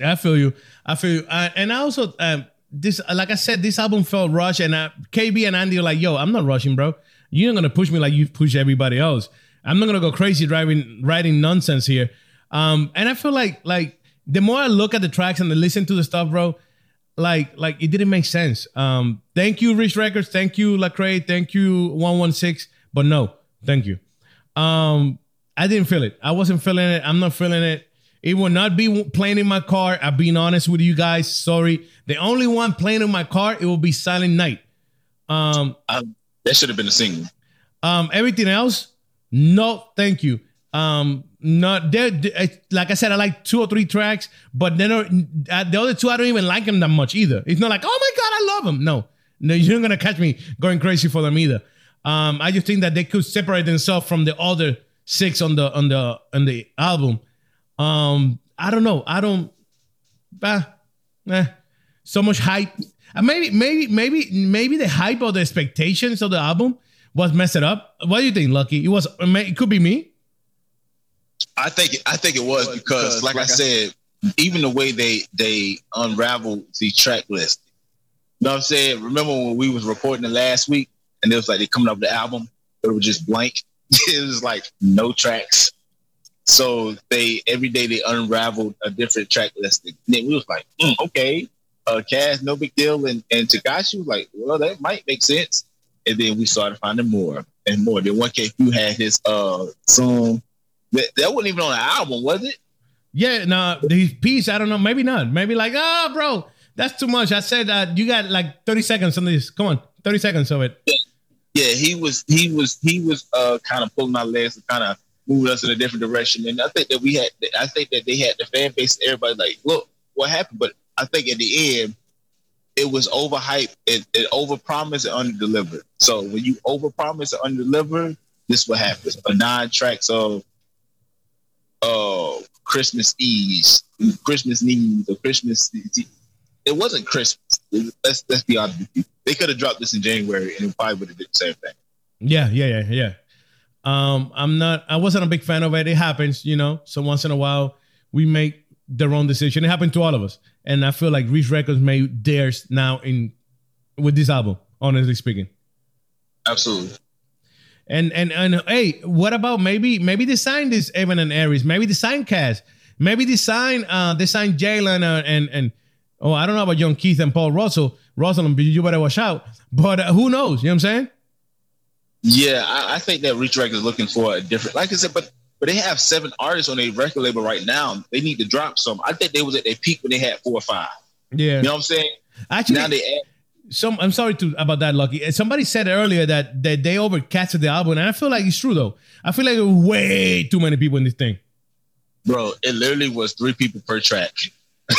I feel you. I feel you. Uh, and I also, um, this, like I said, this album felt rushed. And uh, KB and Andy are like, yo, I'm not rushing, bro. You're not going to push me like you push everybody else. I'm not going to go crazy driving, writing nonsense here. Um, and I feel like, like, the more I look at the tracks and I listen to the stuff, bro, like, like it didn't make sense. Um, thank you, Reach Records. Thank you, Lecrae. Thank you, 116. But no, thank you. Um, I didn't feel it. I wasn't feeling it. I'm not feeling it. It will not be playing in my car. I'm being honest with you guys. Sorry. The only one playing in my car, it will be Silent Night. Um, That should have been a single. um, everything else, no, thank you. Um, not there. Like I said, I like two or three tracks, but then uh, the other two, I don't even like them that much either. It's not like, oh my god, I love them. No, no, you're not gonna catch me going crazy for them either. Um, I just think that they could separate themselves from the other six on the on the on the album. Um, I don't know. I don't. Ah, eh, so much hype. Uh, maybe, maybe, maybe, maybe the hype or the expectations of the album was messed up. What do you think, Lucky? It was. It could be me. I think I think it was because, like, I said, even the way they they unraveled the track list. You know what I'm saying? Remember when we was recording it last week and it was like they coming up with the album, but it was just blank. it was like no tracks. So they every day they unraveled a different track listing. And then we was like, mm, okay, uh, Cass, nobigdyl, and and Tedashii was like, well, that might make sense. And then we started finding more and more. Then one K Phew had his uh song that that wasn't even on the album, was it? Yeah, no, his piece, I don't know, maybe not. Maybe like, oh, bro, that's too much. I said uh, you got like 30 seconds on this. Come on, 30 seconds of it. Yeah, he was he was he was uh kind of pulling our legs and kind of moving us in a different direction. And I think that we had I think that they had the fan base, everybody like, look, what happened? But I think at the end, it was overhyped, it, overpromised and underdelivered. So when you overpromise and underdeliver, this what happens. A nine tracks of uh Christmas Eve, Christmas Eve, or Christmas it wasn't Christmas. Let's let's be honest. They could have dropped this in January and it probably would have did the same thing. Yeah, yeah, yeah, yeah. Um, I'm not. I wasn't a big fan of it. It happens, you know. So once in a while, we make the wrong decision. It happened to all of us, and I feel like Reach Records made theirs now in with this album. Honestly speaking, Absolutely. and and and hey, what about maybe maybe design this Evan and Eris? Maybe design Cass. Maybe design uh design Jalen uh, and and oh I don't know about John Givez and Paul Russell. Russell, you better watch out. But uh, who knows? You know what I'm saying? Yeah, I, I think that Reach Records is looking for a different like I said, but but they have seven artists on their record label right now. They need to drop some. I think they was at their peak when they had four or five. Yeah. You know what I'm saying? Actually, now they add some I'm sorry to about that, Lucky. Somebody said earlier that that they overcasted the album, and I feel like it's true though. I feel like there were way too many people in this thing. bro, it literally was three people per track.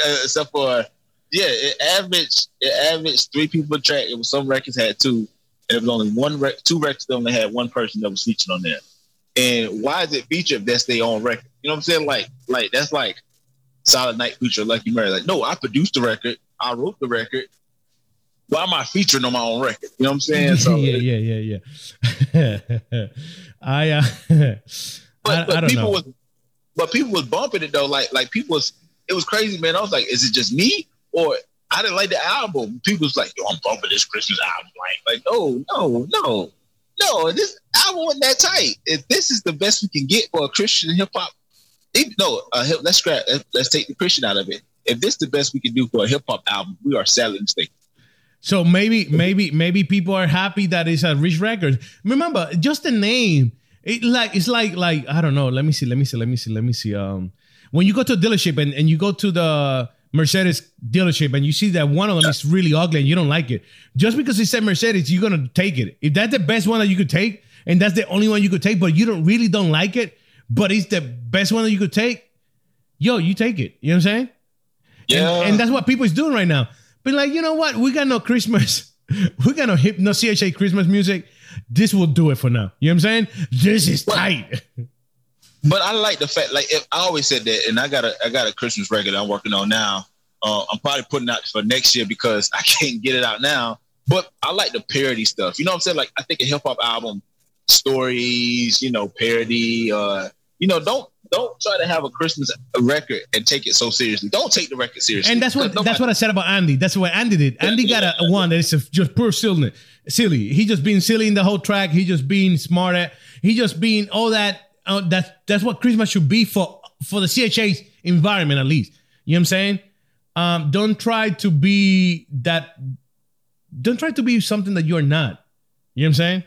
Uh, except for yeah, it averaged it averaged three people per track. It was some records had two, and it was only one rec- two records that only had one person that was featured on there. And why is it featured if that's their own record? You know what I'm saying? Like like that's like Silent Night feature Lucky Murray. Like, no, I produced the record, I wrote the record. Why am I featuring on my own record? You know what I'm saying? So yeah, yeah, yeah, yeah. I, uh, but, I, but I don't people know. was but people was bumping it though. Like like people was it was crazy, man. I was like, is it just me or I didn't like the album? People was like, yo, I'm bumping this Christmas album. Like, like no, no, no, no. This album wasn't that tight. If this is the best we can get for a Christian hip hop, no, uh, let's scrap. Let's, take the Christian out of it. If this is the best we can do for a hip hop album, we are sadly mistaken. So maybe, maybe, maybe people are happy that it's a Reach Records. Remember, just the name. It like it's like like I don't know. Let me see. Let me see. Let me see. Let me see. Um, when you go to a dealership and, and you go to the Mercedes dealership and you see that one of them is really ugly and you don't like it, just because it said Mercedes, you're gonna take it. If that's the best one that you could take, and that's the only one you could take, but you don't really don't like it, but it's the best one that you could take, yo, you take it. You know what I'm saying? Yeah, And, and that's what people is doing right now. But like, you know what? We got no Christmas. We got no hip, no CHA Christmas music. This will do it for now. You know what I'm saying? This is tight. But I like the fact, like if, I always said that, and I got a I got a Christmas record I'm working on now. Uh, I'm probably putting out for next year because I can't get it out now. But I like the parody stuff. You know what I'm saying? Like I think a hip hop album, stories, you know, parody. Uh, you know, don't don't try to have a Christmas record and take it so seriously. Don't take the record seriously. And that's what that's what I said about Andy. That's what Andy did. Andy got a, a one that is just pure silliness. Silly. He just being silly in the whole track. He just being smart at. He just being all that. Uh, that's that's what Christmas should be for for the CHA's environment at least. You know what I'm saying? Um, don't try to be that. Don't try to be something that you're not. You know what I'm saying?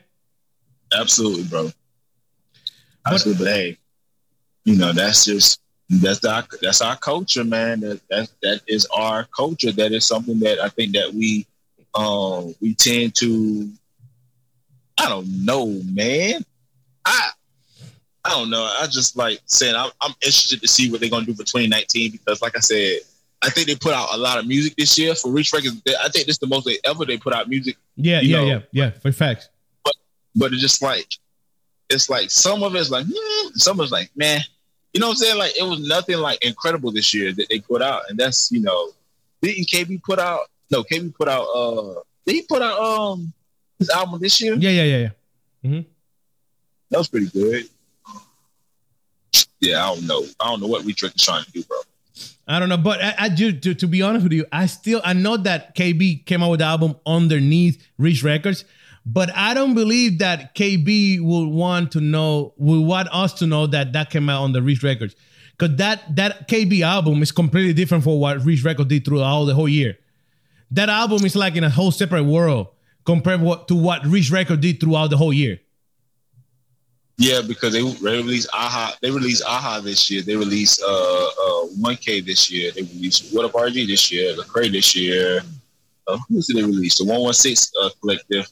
Absolutely, bro. Absolutely, but hey, you know that's just that's our that's our culture, man. That that that is our culture. That is something that I think that we um we tend to. I don't know, man. I I don't know. I just like saying I'm, I'm interested to see what they're gonna do for 2019 because, like I said, I think they put out a lot of music this year for Reach Records. I think this is the most they ever they put out music Yeah, yeah, know- yeah, yeah. For facts. but it's just like it's like some of it's like hmm, some of it's like man you know what i'm saying like it was nothing like incredible this year that they put out and that's you know didn't kb put out no kb put out uh did he put out um his album this year Yeah, yeah, yeah, yeah. that was pretty good yeah i don't know i don't know what we trick is trying to do bro I don't know, but I, I do. To, to be honest with you, I still I know that KB came out with the album underneath Reach Records, But I don't believe that KB will want to know, will want us to know that that came out on the Reach Records. Because that, that KB album is completely different from what Reach Records did throughout the whole year. That album is like in a whole separate world compared what, to what Reach Records did throughout the whole year. Yeah, because they, released AHA. They released AHA this year. They released uh uh 1K this year. They released WHATUPRG this year. Lecrae this year. Uh, who did they release? The 116 uh, Collective.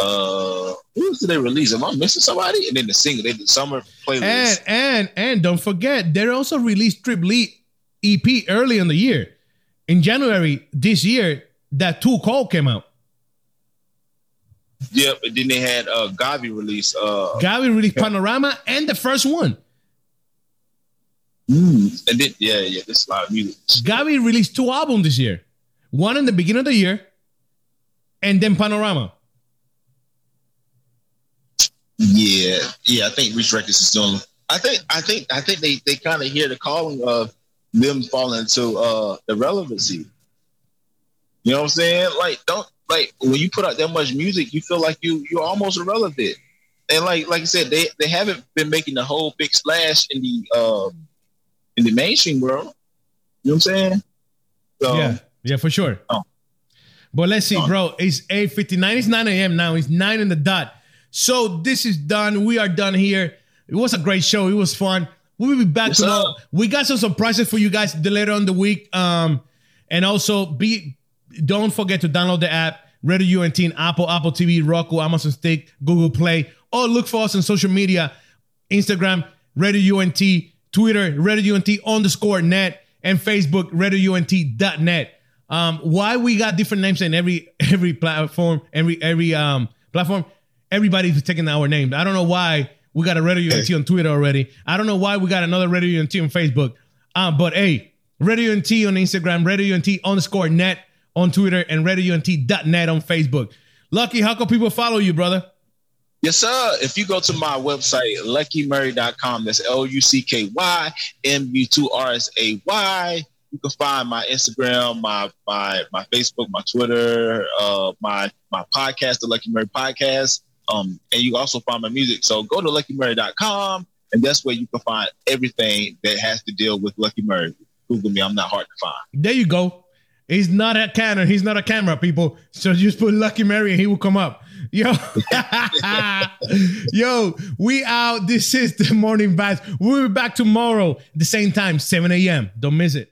Uh, who did they release? Am I missing somebody? And then the single, they did summer playlist. And and and don't forget, they also released Trip EP early in the year. In January this year, that Too Cold came out. Yep, and then they had uh Gawvi release. Uh, Gawvi released Panorama and the first one. mm, and then yeah, yeah, this is a lot of music. Gawvi released two albums this year. One in the beginning of the year, and then Panorama. Yeah, yeah. I think Reach Records is doing. I think, I think, I think they they kind of hear the calling of them falling into uh the relevancy. You know what I'm saying? Like, don't like when you put out that much music, you feel like you you're almost irrelevant. And like like I said, they they haven't been making the whole big splash in the uh in the mainstream world. You know what I'm saying? So, Yeah, yeah, for sure. Oh. But let's see, Oh. bro. It's 8.59. It's 9 a.m. now. It's 9 in the dot. So this is done. We are done here. It was a great show. It was fun. We'll be back Yes, tomorrow. sir. We got some surprises for you guys later on the week. Um, and also be don't forget to download the app Radio UNT Apple, Apple TV, Roku, Amazon Stick, Google Play. Or look for us on social media, Instagram, Radio UNT, Twitter, Radio UNT underscore net, and Facebook, RadioUNT.net. Um, why we got different names in every every platform, every every um platform. Everybody's taking our name. I don't know why we got a Radio UNT on Twitter already. I don't know why we got another Radio UNT on Facebook. Um, but hey, Radio UNT on Instagram, Radio UNT underscore net on Twitter, and RadioUNT.net on Facebook. Lucky, how can people follow you, brother? Yes, sir. If you go to my website, luckymurray.com, that's L U C K Y M U 2 R S A Y, you can find my Instagram, my my my Facebook, my Twitter, uh, my my podcast, the Lucky Murray Podcast. Um, and you also find my music. So go to luckymurray.com, and that's where you can find everything that has to deal with Lucky Murray. Google me, I'm not hard to find. There you go. He's not a camera. He's not a camera, people. So just put Lucky Murray and he will come up. Yo, yo, we out. This is the morning vibes. We'll be back tomorrow, the same time, 7 a.m. Don't miss it.